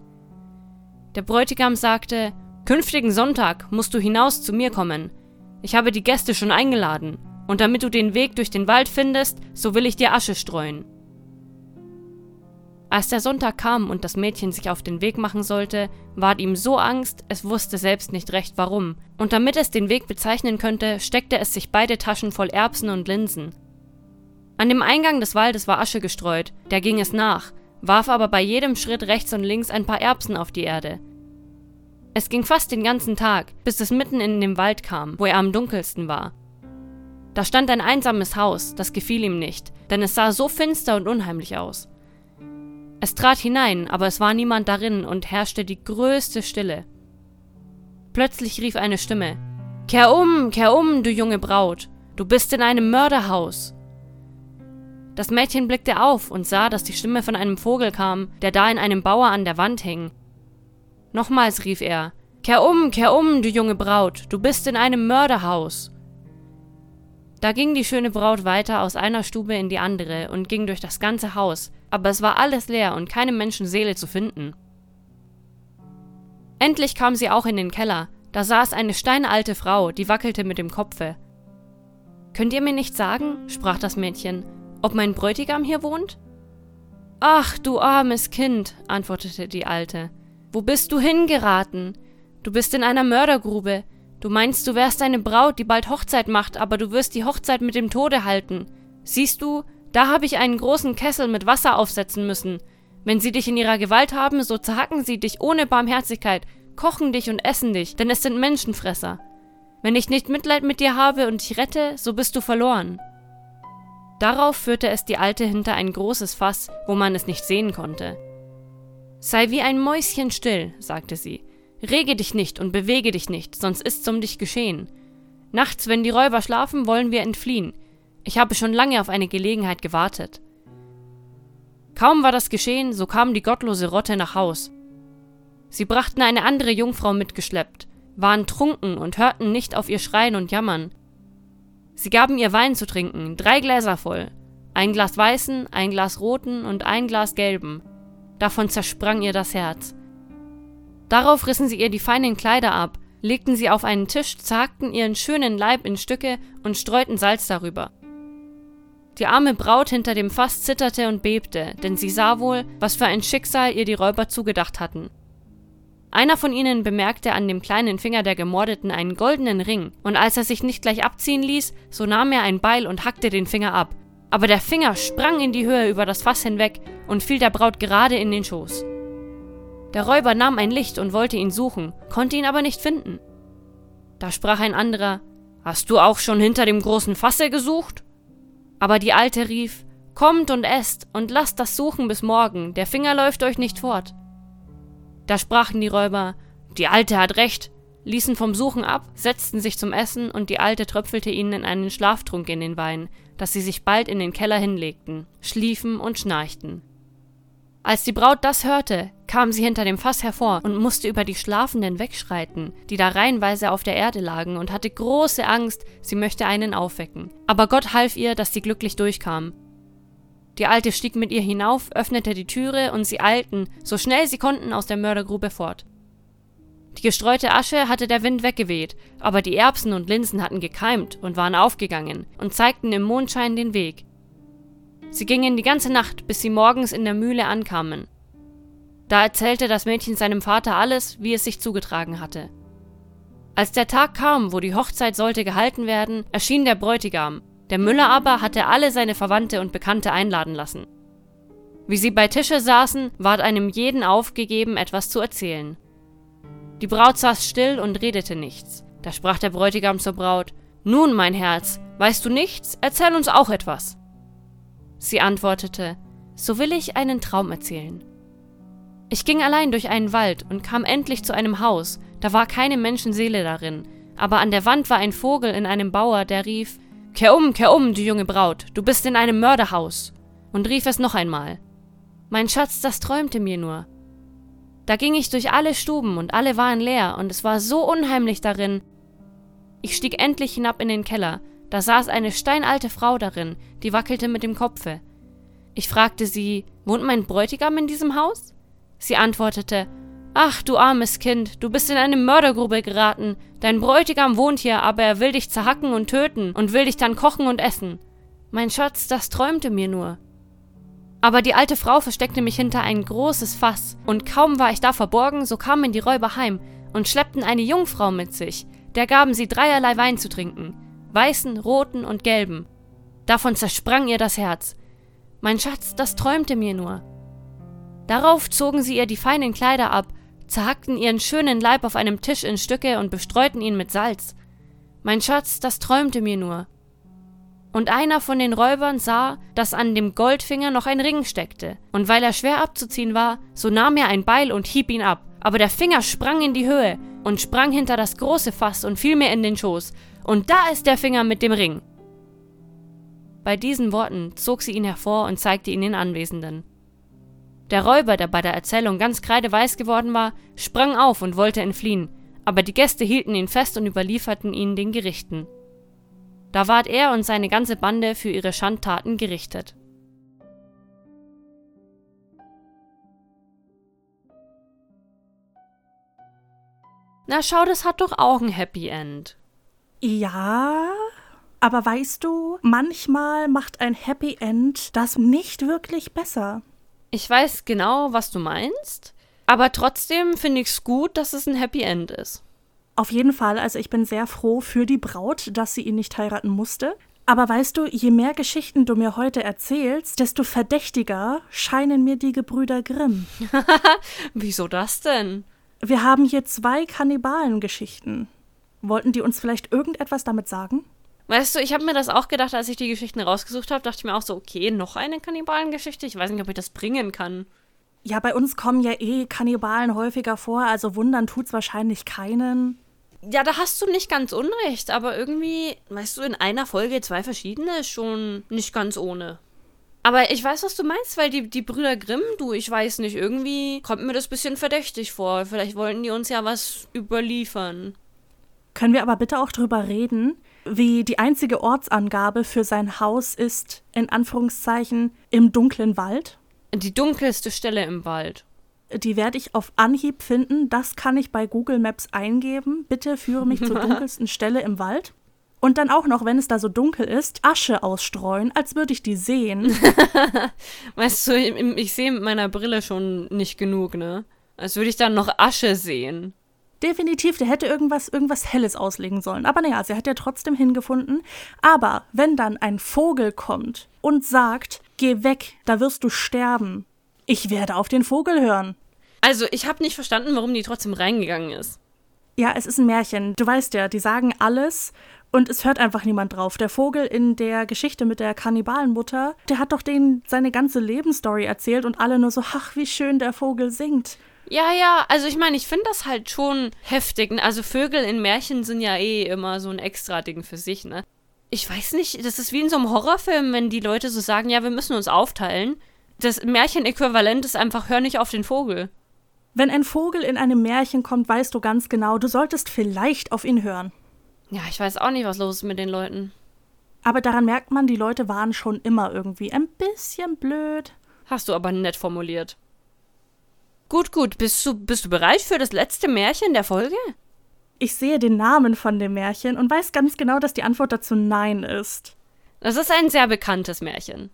Der Bräutigam sagte, Künftigen Sonntag musst du hinaus zu mir kommen. Ich habe die Gäste schon eingeladen, und damit du den Weg durch den Wald findest, so will ich dir Asche streuen. Als der Sonntag kam und das Mädchen sich auf den Weg machen sollte, ward ihm so Angst, es wusste selbst nicht recht warum, und damit es den Weg bezeichnen könnte, steckte es sich beide Taschen voll Erbsen und Linsen. An dem Eingang des Waldes war Asche gestreut, der ging es nach, warf aber bei jedem Schritt rechts und links ein paar Erbsen auf die Erde. Es ging fast den ganzen Tag, bis es mitten in den Wald kam, wo er am dunkelsten war. Da stand ein einsames Haus, das gefiel ihm nicht, denn es sah so finster und unheimlich aus. Es trat hinein, aber es war niemand darin und herrschte die größte Stille. Plötzlich rief eine Stimme Kehr um, kehr um, du junge Braut, du bist in einem Mörderhaus. Das Mädchen blickte auf und sah, dass die Stimme von einem Vogel kam, der da in einem Bauer an der Wand hing. Nochmals rief er Kehr um, kehr um, du junge Braut, du bist in einem Mörderhaus. Da ging die schöne Braut weiter aus einer Stube in die andere und ging durch das ganze Haus, aber es war alles leer und keine Menschenseele zu finden. Endlich kam sie auch in den Keller, Da saß eine steinalte Frau, die wackelte mit dem Kopfe. Könnt ihr mir nicht sagen, sprach das Mädchen, ob mein Bräutigam hier wohnt? Ach, du armes Kind, antwortete die Alte. Wo bist du hingeraten? Du bist in einer Mördergrube. Du meinst, du wärst eine Braut, die bald Hochzeit macht, aber du wirst die Hochzeit mit dem Tode halten. Siehst du, da habe ich einen großen Kessel mit Wasser aufsetzen müssen. Wenn sie dich in ihrer Gewalt haben, so zerhacken sie dich ohne Barmherzigkeit, kochen dich und essen dich, denn es sind Menschenfresser. Wenn ich nicht Mitleid mit dir habe und dich rette, so bist du verloren. Darauf führte es die Alte hinter ein großes Fass, wo man es nicht sehen konnte. Sei wie ein Mäuschen still, sagte sie. Rege dich nicht und bewege dich nicht, sonst ist's um dich geschehen. Nachts, wenn die Räuber schlafen, wollen wir entfliehen. Ich habe schon lange auf eine Gelegenheit gewartet. Kaum war das geschehen, so kam die gottlose Rotte nach Haus. Sie brachten eine andere Jungfrau mitgeschleppt, waren trunken und hörten nicht auf ihr Schreien und Jammern. Sie gaben ihr Wein zu trinken, drei Gläser voll, ein Glas weißen, ein Glas roten und ein Glas gelben. Davon zersprang ihr das Herz. Darauf rissen sie ihr die feinen Kleider ab, legten sie auf einen Tisch, zagten ihren schönen Leib in Stücke und streuten Salz darüber. Die arme Braut hinter dem Fass zitterte und bebte, denn sie sah wohl, was für ein Schicksal ihr die Räuber zugedacht hatten. Einer von ihnen bemerkte an dem kleinen Finger der Gemordeten einen goldenen Ring, und als er sich nicht gleich abziehen ließ, so nahm er ein Beil und hackte den Finger ab. Aber der Finger sprang in die Höhe über das Fass hinweg und fiel der Braut gerade in den Schoß. Der Räuber nahm ein Licht und wollte ihn suchen, konnte ihn aber nicht finden. Da sprach ein anderer Hast du auch schon hinter dem großen Fasse gesucht? Aber die Alte rief Kommt und esst und lasst das Suchen bis morgen, der Finger läuft euch nicht fort. Da sprachen die Räuber Die Alte hat recht, ließen vom Suchen ab, setzten sich zum Essen, und die Alte tröpfelte ihnen einen Schlaftrunk in den Wein, dass sie sich bald in den Keller hinlegten, schliefen und schnarchten. Als die Braut das hörte, kam sie hinter dem Fass hervor und musste über die Schlafenden wegschreiten, die da reihenweise auf der Erde lagen, und hatte große Angst, sie möchte einen aufwecken. Aber Gott half ihr, dass sie glücklich durchkam. Die Alte stieg mit ihr hinauf, öffnete die Türe, und sie eilten, so schnell sie konnten, aus der Mördergrube fort. Die gestreute Asche hatte der Wind weggeweht, aber die Erbsen und Linsen hatten gekeimt und waren aufgegangen und zeigten im Mondschein den Weg. Sie gingen die ganze Nacht, bis sie morgens in der Mühle ankamen. Da erzählte das Mädchen seinem Vater alles, wie es sich zugetragen hatte. Als der Tag kam, wo die Hochzeit sollte gehalten werden, erschien der Bräutigam. Der Müller aber hatte alle seine Verwandte und Bekannte einladen lassen. Wie sie bei Tische saßen, ward einem jeden aufgegeben, etwas zu erzählen. Die Braut saß still und redete nichts. Da sprach der Bräutigam zur Braut: Nun, mein Herz, weißt du nichts? Erzähl uns auch etwas. Sie antwortete, so will ich einen Traum erzählen. Ich ging allein durch einen Wald und kam endlich zu einem Haus, da war keine Menschenseele darin, aber an der Wand war ein Vogel in einem Bauer, der rief, Kehr um, kehr um, du junge Braut, du bist in einem Mörderhaus, und rief es noch einmal. Mein Schatz, das träumte mir nur. Da ging ich durch alle Stuben und alle waren leer, und es war so unheimlich darin. Ich stieg endlich hinab in den Keller, da saß eine steinalte Frau darin, die wackelte mit dem Kopfe. Ich fragte sie, wohnt mein Bräutigam in diesem Haus? Sie antwortete, Ach, du armes Kind, du bist in eine Mördergrube geraten. Dein Bräutigam wohnt hier, aber er will dich zerhacken und töten und will dich dann kochen und essen. Mein Schatz, das träumte mir nur. Aber die alte Frau versteckte mich hinter ein großes Fass, und kaum war ich da verborgen, so kamen die Räuber heim und schleppten eine Jungfrau mit sich, der gaben sie dreierlei Wein zu trinken weißen, roten und gelben. Davon zersprang ihr das Herz. Mein Schatz, das träumte mir nur. Darauf zogen sie ihr die feinen Kleider ab, zerhackten ihren schönen Leib auf einem Tisch in Stücke und bestreuten ihn mit Salz. Mein Schatz, das träumte mir nur. Und einer von den Räubern sah, dass an dem Goldfinger noch ein Ring steckte, und weil er schwer abzuziehen war, so nahm er ein Beil und hieb ihn ab. Aber der Finger sprang in die Höhe und sprang hinter das große Fass und fiel mir in den Schoß, und da ist der Finger mit dem Ring. Bei diesen Worten zog sie ihn hervor und zeigte ihn den Anwesenden. Der Räuber, der bei der Erzählung ganz kreideweiß geworden war, sprang auf und wollte entfliehen, aber die Gäste hielten ihn fest und überlieferten ihn den Gerichten. Da ward er und seine ganze Bande für ihre Schandtaten gerichtet. Na schau, das hat doch auch ein Happy End. Ja, aber weißt du, manchmal macht ein Happy End das nicht wirklich besser. Ich weiß genau, was du meinst, aber trotzdem finde ich es gut, dass es ein Happy End ist. Auf jeden Fall, also ich bin sehr froh für die Braut, dass sie ihn nicht heiraten musste. Aber weißt du, je mehr Geschichten du mir heute erzählst, desto verdächtiger scheinen mir die Gebrüder Grimm. Wieso das denn? Wir haben hier zwei Kannibalengeschichten. Wollten die uns vielleicht irgendetwas damit sagen? Weißt du, ich habe mir das auch gedacht, als ich die Geschichten rausgesucht habe, dachte ich mir auch so, okay, noch eine Kannibalengeschichte? Ich weiß nicht, ob ich das bringen kann. Ja, bei uns kommen ja eh Kannibalen häufiger vor, also wundern tut's wahrscheinlich keinen. Ja, da hast du nicht ganz unrecht, aber irgendwie, weißt du, in einer Folge zwei verschiedene ist schon nicht ganz ohne. Aber ich weiß, was du meinst, weil die, die Brüder Grimm, du, ich weiß nicht, irgendwie kommt mir das ein bisschen verdächtig vor. Vielleicht wollten die uns ja was überliefern. Können wir aber bitte auch drüber reden, wie die einzige Ortsangabe für sein Haus ist, in Anführungszeichen, im dunklen Wald? Die dunkelste Stelle im Wald die werde ich auf Anhieb finden. Das kann ich bei Google Maps eingeben. Bitte führe mich zur dunkelsten Stelle im Wald. Und dann auch noch, wenn es da so dunkel ist, Asche ausstreuen, als würde ich die sehen. weißt du, ich, ich sehe mit meiner Brille schon nicht genug, ne? Als würde ich dann noch Asche sehen. Definitiv, der hätte irgendwas, irgendwas Helles auslegen sollen. Aber naja, sie hat ja trotzdem hingefunden. Aber wenn dann ein Vogel kommt und sagt, geh weg, da wirst du sterben, ich werde auf den Vogel hören. Also, ich habe nicht verstanden, warum die trotzdem reingegangen ist. Ja, es ist ein Märchen. Du weißt ja, die sagen alles und es hört einfach niemand drauf. Der Vogel in der Geschichte mit der Kannibalenmutter, der hat doch denen seine ganze Lebensstory erzählt und alle nur so, ach, wie schön der Vogel singt. Ja, ja, also ich meine, ich finde das halt schon heftig. Ne? Also Vögel in Märchen sind ja eh immer so ein extra Ding für sich, ne? Ich weiß nicht, das ist wie in so einem Horrorfilm, wenn die Leute so sagen, ja, wir müssen uns aufteilen. Das Märchenäquivalent ist einfach, hör nicht auf den Vogel. Wenn ein Vogel in einem Märchen kommt, weißt du ganz genau, du solltest vielleicht auf ihn hören. Ja, ich weiß auch nicht, was los ist mit den Leuten. Aber daran merkt man, die Leute waren schon immer irgendwie ein bisschen blöd. Hast du aber nett formuliert. Gut, gut, bist du, bist du bereit für das letzte Märchen der Folge? Ich sehe den Namen von dem Märchen und weiß ganz genau, dass die Antwort dazu Nein ist. Das ist ein sehr bekanntes Märchen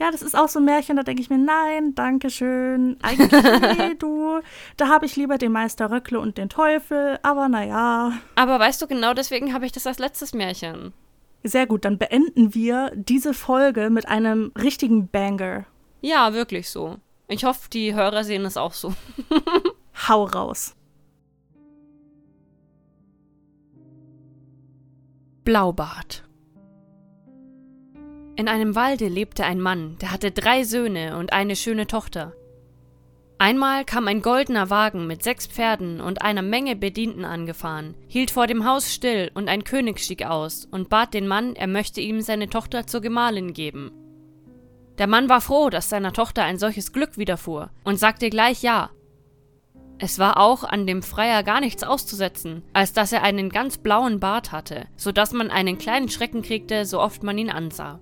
ja, das ist auch so ein Märchen, da denke ich mir, nein, danke schön. Eigentlich, nee, du. Da habe ich lieber den Meister Röckle und den Teufel, aber naja. Aber weißt du, genau deswegen habe ich das als letztes Märchen. Sehr gut, dann beenden wir diese Folge mit einem richtigen Banger. Ja, wirklich so. Ich hoffe, die Hörer sehen es auch so. Hau raus. Blaubart. In einem Walde lebte ein Mann, der hatte drei Söhne und eine schöne Tochter. Einmal kam ein goldener Wagen mit sechs Pferden und einer Menge Bedienten angefahren, hielt vor dem Haus still und ein König stieg aus und bat den Mann, er möchte ihm seine Tochter zur Gemahlin geben. Der Mann war froh, dass seiner Tochter ein solches Glück widerfuhr und sagte gleich Ja. Es war auch an dem Freier gar nichts auszusetzen, als dass er einen ganz blauen Bart hatte, so dass man einen kleinen Schrecken kriegte, so oft man ihn ansah.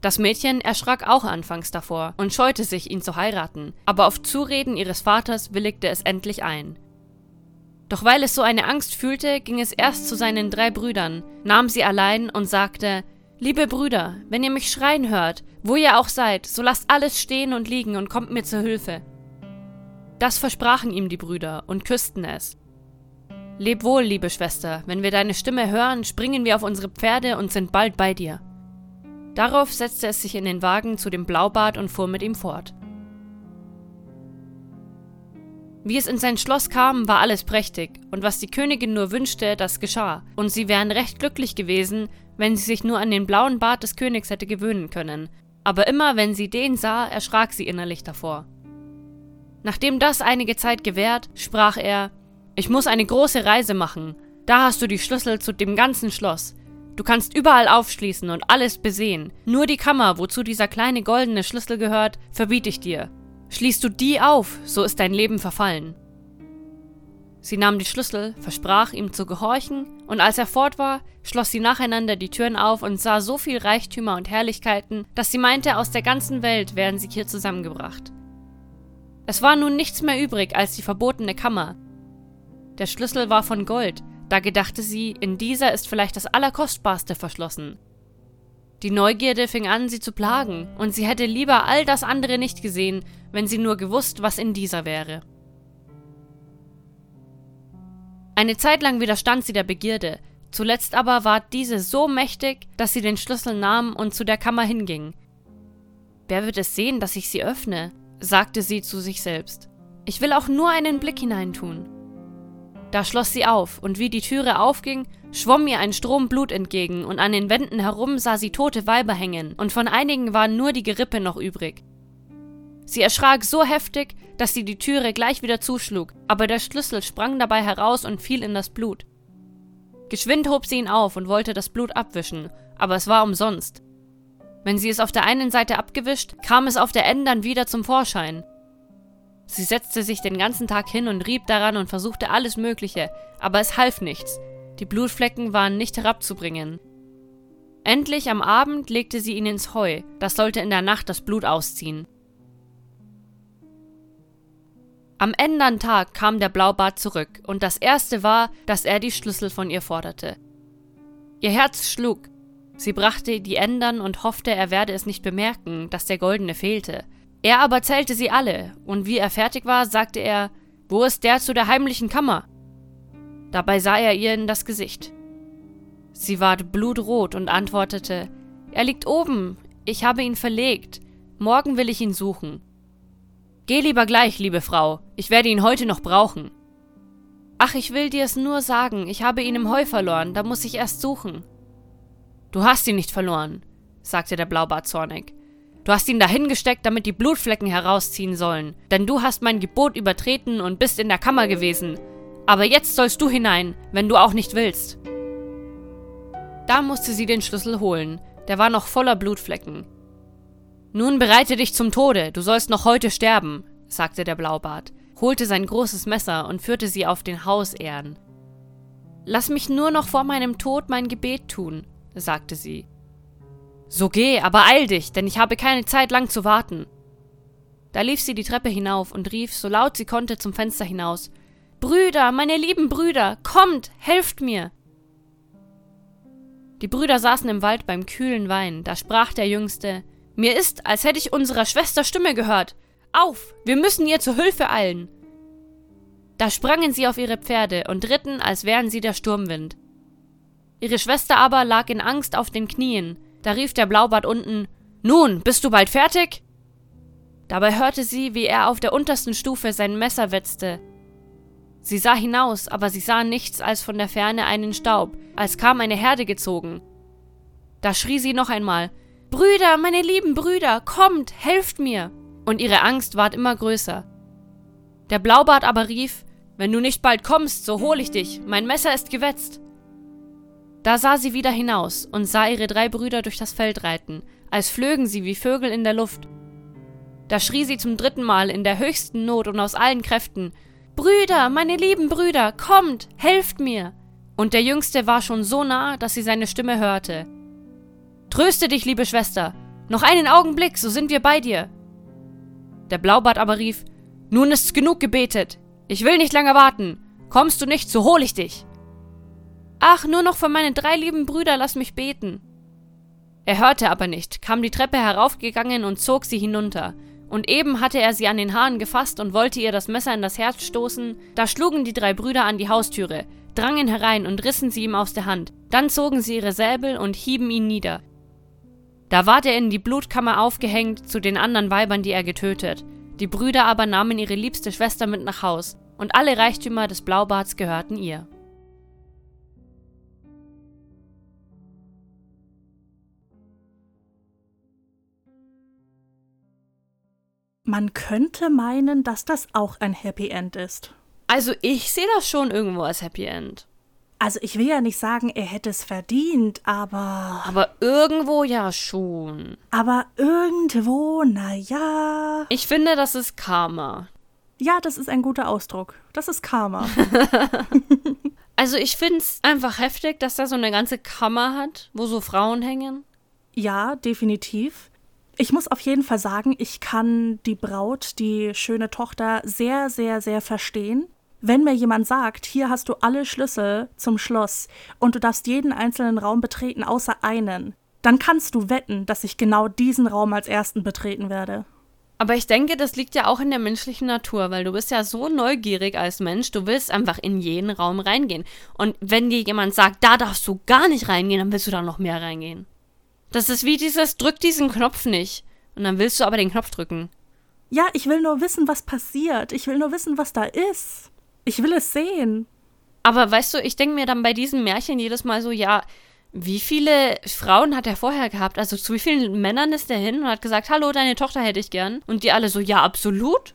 Das Mädchen erschrak auch anfangs davor und scheute sich, ihn zu heiraten, aber auf Zureden ihres Vaters willigte es endlich ein. Doch weil es so eine Angst fühlte, ging es erst zu seinen drei Brüdern, nahm sie allein und sagte Liebe Brüder, wenn ihr mich schreien hört, wo ihr auch seid, so lasst alles stehen und liegen und kommt mir zur Hilfe. Das versprachen ihm die Brüder und küssten es. Leb wohl, liebe Schwester, wenn wir deine Stimme hören, springen wir auf unsere Pferde und sind bald bei dir. Darauf setzte es sich in den Wagen zu dem Blaubart und fuhr mit ihm fort. Wie es in sein Schloss kam, war alles prächtig, und was die Königin nur wünschte, das geschah, und sie wären recht glücklich gewesen, wenn sie sich nur an den blauen Bart des Königs hätte gewöhnen können, aber immer wenn sie den sah, erschrak sie innerlich davor. Nachdem das einige Zeit gewährt, sprach er Ich muss eine große Reise machen, da hast du die Schlüssel zu dem ganzen Schloss, Du kannst überall aufschließen und alles besehen. Nur die Kammer, wozu dieser kleine goldene Schlüssel gehört, verbiete ich dir. Schließt du die auf, so ist dein Leben verfallen. Sie nahm die Schlüssel, versprach ihm zu gehorchen, und als er fort war, schloss sie nacheinander die Türen auf und sah so viel Reichtümer und Herrlichkeiten, dass sie meinte, aus der ganzen Welt wären sie hier zusammengebracht. Es war nun nichts mehr übrig als die verbotene Kammer, Der Schlüssel war von Gold. Da gedachte sie, in dieser ist vielleicht das Allerkostbarste verschlossen. Die Neugierde fing an, sie zu plagen, und sie hätte lieber all das andere nicht gesehen, wenn sie nur gewusst, was in dieser wäre. Eine Zeit lang widerstand sie der Begierde, zuletzt aber war diese so mächtig, dass sie den Schlüssel nahm und zu der Kammer hinging. Wer wird es sehen, dass ich sie öffne? sagte sie zu sich selbst. Ich will auch nur einen Blick hineintun. Da schloss sie auf, und wie die Türe aufging, schwomm ihr ein Strom Blut entgegen, und an den Wänden herum sah sie tote Weiber hängen, und von einigen waren nur die Gerippe noch übrig. Sie erschrak so heftig, dass sie die Türe gleich wieder zuschlug, aber der Schlüssel sprang dabei heraus und fiel in das Blut. Geschwind hob sie ihn auf und wollte das Blut abwischen, aber es war umsonst. Wenn sie es auf der einen Seite abgewischt, kam es auf der anderen wieder zum Vorschein, Sie setzte sich den ganzen Tag hin und rieb daran und versuchte alles Mögliche, aber es half nichts. Die Blutflecken waren nicht herabzubringen. Endlich am Abend legte sie ihn ins Heu, das sollte in der Nacht das Blut ausziehen. Am ändern Tag kam der Blaubart zurück, und das erste war, dass er die Schlüssel von ihr forderte. Ihr Herz schlug. Sie brachte die Ändern und hoffte, er werde es nicht bemerken, dass der Goldene fehlte. Er aber zählte sie alle, und wie er fertig war, sagte er, wo ist der zu der heimlichen Kammer? Dabei sah er ihr in das Gesicht. Sie ward blutrot und antwortete, er liegt oben, ich habe ihn verlegt, morgen will ich ihn suchen. Geh lieber gleich, liebe Frau, ich werde ihn heute noch brauchen. Ach, ich will dir es nur sagen, ich habe ihn im Heu verloren, da muss ich erst suchen. Du hast ihn nicht verloren, sagte der Blaubart zornig. Du hast ihn dahingesteckt, damit die Blutflecken herausziehen sollen, denn du hast mein Gebot übertreten und bist in der Kammer gewesen. Aber jetzt sollst du hinein, wenn du auch nicht willst. Da musste sie den Schlüssel holen, der war noch voller Blutflecken. Nun bereite dich zum Tode, du sollst noch heute sterben, sagte der Blaubart, holte sein großes Messer und führte sie auf den Hausehren. Lass mich nur noch vor meinem Tod mein Gebet tun, sagte sie. So geh, aber eil dich, denn ich habe keine Zeit lang zu warten. Da lief sie die Treppe hinauf und rief, so laut sie konnte, zum Fenster hinaus Brüder, meine lieben Brüder, kommt, helft mir. Die Brüder saßen im Wald beim kühlen Wein, da sprach der Jüngste Mir ist, als hätte ich unserer Schwester Stimme gehört. Auf, wir müssen ihr zu Hilfe eilen. Da sprangen sie auf ihre Pferde und ritten, als wären sie der Sturmwind. Ihre Schwester aber lag in Angst auf den Knien, da rief der Blaubart unten Nun, bist du bald fertig? Dabei hörte sie, wie er auf der untersten Stufe sein Messer wetzte. Sie sah hinaus, aber sie sah nichts als von der Ferne einen Staub, als kam eine Herde gezogen. Da schrie sie noch einmal Brüder, meine lieben Brüder, kommt, helft mir. Und ihre Angst ward immer größer. Der Blaubart aber rief Wenn du nicht bald kommst, so hol ich dich, mein Messer ist gewetzt. Da sah sie wieder hinaus und sah ihre drei Brüder durch das Feld reiten, als flögen sie wie Vögel in der Luft. Da schrie sie zum dritten Mal in der höchsten Not und aus allen Kräften Brüder, meine lieben Brüder, kommt, helft mir. Und der Jüngste war schon so nah, dass sie seine Stimme hörte. Tröste dich, liebe Schwester, noch einen Augenblick, so sind wir bei dir. Der Blaubart aber rief Nun ist's genug gebetet, ich will nicht lange warten, kommst du nicht, so hol ich dich. Ach, nur noch für meine drei lieben Brüder lass mich beten. Er hörte aber nicht, kam die Treppe heraufgegangen und zog sie hinunter. Und eben hatte er sie an den Haaren gefasst und wollte ihr das Messer in das Herz stoßen, da schlugen die drei Brüder an die Haustüre, drangen herein und rissen sie ihm aus der Hand. Dann zogen sie ihre Säbel und hieben ihn nieder. Da ward er in die Blutkammer aufgehängt zu den anderen Weibern, die er getötet. Die Brüder aber nahmen ihre liebste Schwester mit nach Haus, und alle Reichtümer des Blaubarts gehörten ihr. Man könnte meinen, dass das auch ein Happy End ist. Also ich sehe das schon irgendwo als Happy End. Also ich will ja nicht sagen, er hätte es verdient, aber. Aber irgendwo ja schon. Aber irgendwo, naja. Ich finde, das ist Karma. Ja, das ist ein guter Ausdruck. Das ist Karma. also ich finde es einfach heftig, dass er so eine ganze Kammer hat, wo so Frauen hängen. Ja, definitiv. Ich muss auf jeden Fall sagen, ich kann die Braut, die schöne Tochter, sehr, sehr, sehr verstehen. Wenn mir jemand sagt, hier hast du alle Schlüssel zum Schloss und du darfst jeden einzelnen Raum betreten außer einen, dann kannst du wetten, dass ich genau diesen Raum als ersten betreten werde. Aber ich denke, das liegt ja auch in der menschlichen Natur, weil du bist ja so neugierig als Mensch, du willst einfach in jeden Raum reingehen. Und wenn dir jemand sagt, da darfst du gar nicht reingehen, dann willst du da noch mehr reingehen. Das ist wie dieses, drück diesen Knopf nicht. Und dann willst du aber den Knopf drücken. Ja, ich will nur wissen, was passiert. Ich will nur wissen, was da ist. Ich will es sehen. Aber weißt du, ich denke mir dann bei diesen Märchen jedes Mal so, ja, wie viele Frauen hat er vorher gehabt? Also zu wie vielen Männern ist er hin und hat gesagt, hallo, deine Tochter hätte ich gern? Und die alle so, ja, absolut.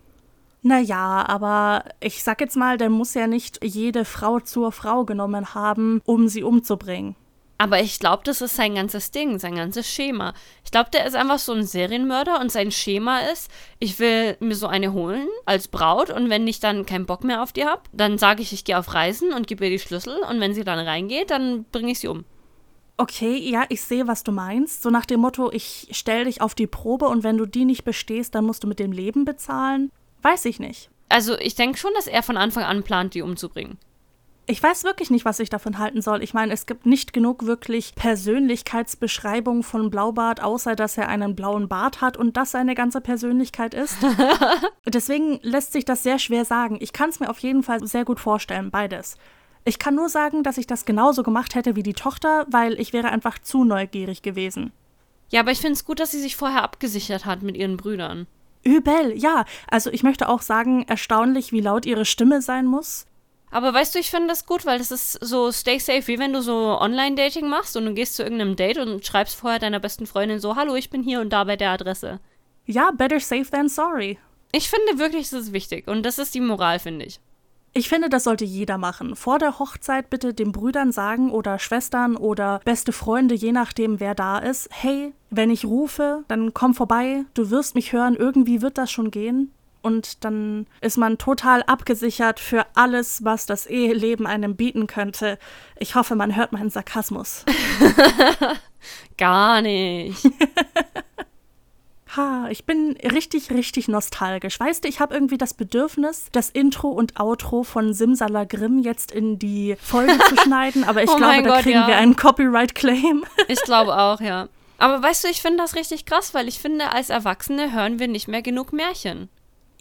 Naja, aber ich sag jetzt mal, der muss ja nicht jede Frau zur Frau genommen haben, um sie umzubringen. Aber ich glaube, das ist sein ganzes Ding, sein ganzes Schema. Ich glaube, der ist einfach so ein Serienmörder und sein Schema ist, ich will mir so eine holen als Braut und wenn ich dann keinen Bock mehr auf die habe, dann sage ich, ich gehe auf Reisen und gebe ihr die Schlüssel und wenn sie dann reingeht, dann bringe ich sie um. Okay, ja, ich sehe, was du meinst. So nach dem Motto, ich stelle dich auf die Probe und wenn du die nicht bestehst, dann musst du mit dem Leben bezahlen. Weiß ich nicht. Also ich denke schon, dass er von Anfang an plant, die umzubringen. Ich weiß wirklich nicht, was ich davon halten soll. Ich meine, es gibt nicht genug wirklich Persönlichkeitsbeschreibungen von Blaubart, außer dass er einen blauen Bart hat und das seine ganze Persönlichkeit ist. Deswegen lässt sich das sehr schwer sagen. Ich kann es mir auf jeden Fall sehr gut vorstellen, beides. Ich kann nur sagen, dass ich das genauso gemacht hätte wie die Tochter, weil ich wäre einfach zu neugierig gewesen. Ja, aber ich finde es gut, dass sie sich vorher abgesichert hat mit ihren Brüdern. Übel, ja. Also ich möchte auch sagen, erstaunlich, wie laut ihre Stimme sein muss. Aber weißt du, ich finde das gut, weil das ist so stay safe, wie wenn du so Online-Dating machst und du gehst zu irgendeinem Date und schreibst vorher deiner besten Freundin so, hallo, ich bin hier und da bei der Adresse. Ja, better safe than sorry. Ich finde wirklich, das ist wichtig und das ist die Moral, finde ich. Ich finde, das sollte jeder machen. Vor der Hochzeit bitte den Brüdern sagen oder Schwestern oder beste Freunde, je nachdem, wer da ist, hey, wenn ich rufe, dann komm vorbei, du wirst mich hören, irgendwie wird das schon gehen. Und dann ist man total abgesichert für alles, was das Eheleben einem bieten könnte. Ich hoffe, man hört meinen Sarkasmus. Gar nicht. Ha, ich bin richtig, richtig nostalgisch. Weißt du, ich habe irgendwie das Bedürfnis, das Intro und Outro von Simsalagrim jetzt in die Folge zu schneiden, aber ich oh glaube, da Gott, kriegen ja. wir einen Copyright-Claim. ich glaube auch, ja. Aber weißt du, ich finde das richtig krass, weil ich finde, als Erwachsene hören wir nicht mehr genug Märchen.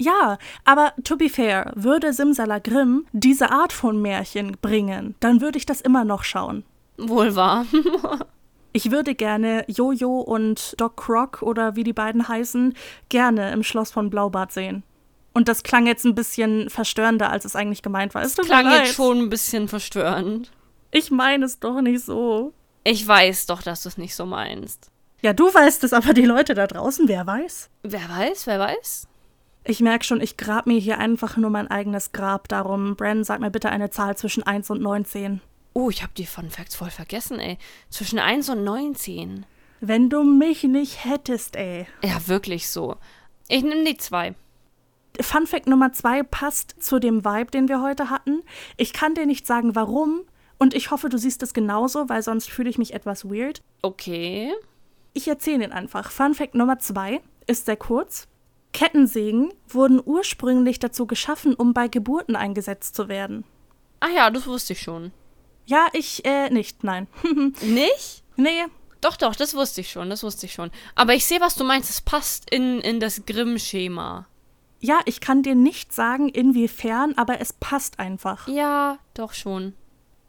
Ja, aber to be fair, würde Simsalagrim diese Art von Märchen bringen, dann würde ich das immer noch schauen. Wohl wahr. Ich würde gerne Jojo und Doc Croc oder wie die beiden heißen, gerne im Schloss von Blaubart sehen. Und das klang jetzt ein bisschen verstörender, als es eigentlich gemeint war. Es klang jetzt schon ein bisschen verstörend. Ich meine es doch nicht so. Ich weiß doch, dass du es nicht so meinst. Ja, du weißt es, aber die Leute da draußen, wer weiß? Wer weiß, wer weiß? Ich merke schon, ich grab mir hier einfach nur mein eigenes Grab. Darum, Bren, sag mir bitte eine Zahl zwischen 1 und 19. Oh, ich habe die Fun Facts voll vergessen, ey. Zwischen 1 und 19. Wenn du mich nicht hättest, ey. Ja, wirklich so. Ich nehme die 2. Fun Fact Nummer 2 passt zu dem Vibe, den wir heute hatten. Ich kann dir nicht sagen, warum. Und ich hoffe, du siehst es genauso, weil sonst fühle ich mich etwas weird. Okay. Ich erzähle ihn einfach. Fun Fact Nummer 2 ist sehr kurz. Kettensägen wurden ursprünglich dazu geschaffen, um bei Geburten eingesetzt zu werden. Ach ja, das wusste ich schon. Ja, ich, äh, nicht, nein. nicht? Nee. Doch, doch, das wusste ich schon, das wusste ich schon. Aber ich sehe, was du meinst, es passt in, in das Grimm-Schema. Ja, ich kann dir nicht sagen, inwiefern, aber es passt einfach. Ja, doch schon.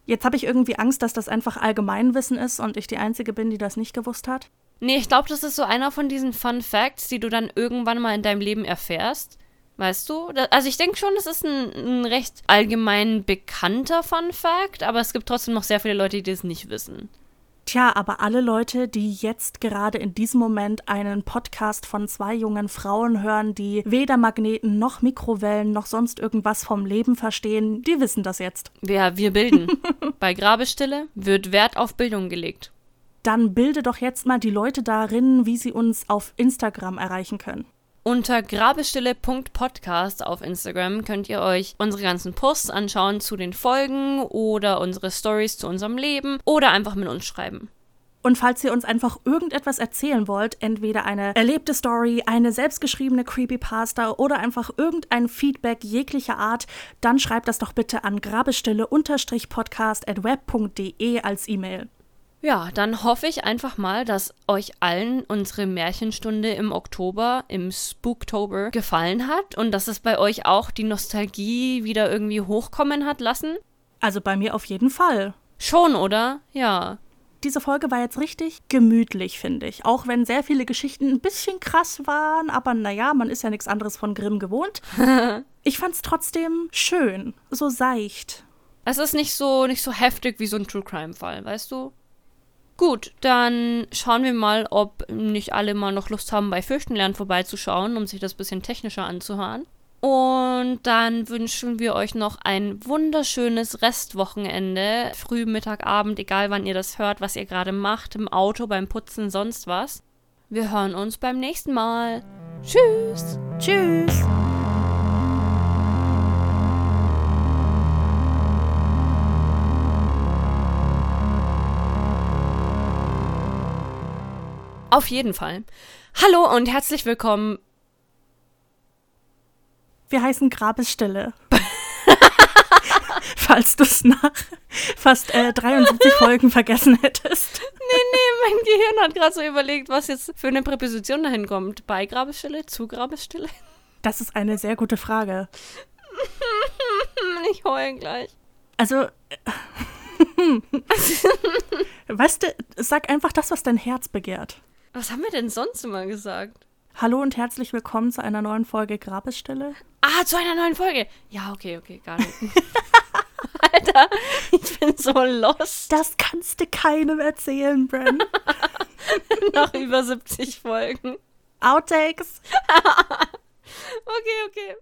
Jetzt habe ich irgendwie Angst, dass das einfach Allgemeinwissen ist und ich die Einzige bin, die das nicht gewusst hat. Nee, ich glaube, das ist so einer von diesen Fun Facts, die du dann irgendwann mal in deinem Leben erfährst. Weißt du? also ich denke schon, das ist ein, ein, recht allgemein bekannter Fun Fact, aber es gibt trotzdem noch sehr viele Leute, die das nicht wissen. Tja, aber alle Leute, die jetzt gerade in diesem Moment einen Podcast von zwei jungen Frauen hören, die weder Magneten noch Mikrowellen noch sonst irgendwas vom Leben verstehen, die wissen das jetzt. Ja, wir bilden. Bei Grabestille wird Wert auf Bildung gelegt. Dann bilde doch jetzt mal die Leute darin, wie sie uns auf Instagram erreichen können. Unter grabestille.podcast auf Instagram könnt ihr euch unsere ganzen Posts anschauen zu den Folgen oder unsere Stories zu unserem Leben oder einfach mit uns schreiben. Und falls ihr uns einfach irgendetwas erzählen wollt, entweder eine erlebte Story, eine selbstgeschriebene Creepypasta oder einfach irgendein Feedback jeglicher Art, dann schreibt das doch bitte an grabestille-podcast.web.de als E-Mail. Ja, dann hoffe ich einfach mal, dass euch allen unsere Märchenstunde im Oktober, im Spooktober, gefallen hat und dass es bei euch auch die Nostalgie wieder irgendwie hochkommen hat lassen. Also bei mir auf jeden Fall. Schon, oder? Ja diese Folge war jetzt richtig gemütlich, finde ich. Auch wenn sehr viele Geschichten ein bisschen krass waren, aber naja, man ist ja nichts anderes von Grimm gewohnt. ich fand es trotzdem schön, so seicht. Es ist nicht so, nicht so heftig wie so ein True Crime-Fall, weißt du? Gut, dann schauen wir mal, ob nicht alle mal noch Lust haben, bei Fürchtenlernen vorbeizuschauen, um sich das bisschen technischer anzuhören. Und dann wünschen wir euch noch ein wunderschönes Restwochenende. Früh, Mittag, Abend, egal wann ihr das hört, was ihr gerade macht, im Auto, beim Putzen, sonst was. Wir hören uns beim nächsten Mal. Tschüss. Tschüss. Auf jeden Fall. Hallo und herzlich willkommen wir heißen Grabesstille. Falls du es nach fast äh, 73 Folgen vergessen hättest. Nee, nee, mein Gehirn hat gerade so überlegt, was jetzt für eine Präposition dahin kommt. Bei Grabesstille, zu Grabesstille? Das ist eine sehr gute Frage. Ich heule gleich. Also, weißt du, sag einfach das, was dein Herz begehrt. Was haben wir denn sonst immer gesagt? Hallo und herzlich willkommen zu einer neuen Folge Grabesstille. Ah, zu einer neuen Folge. Ja, okay, okay, gar nicht. Alter, ich bin so lost. Das kannst du keinem erzählen, Bren. Nach über 70 Folgen. Outtakes. okay, okay.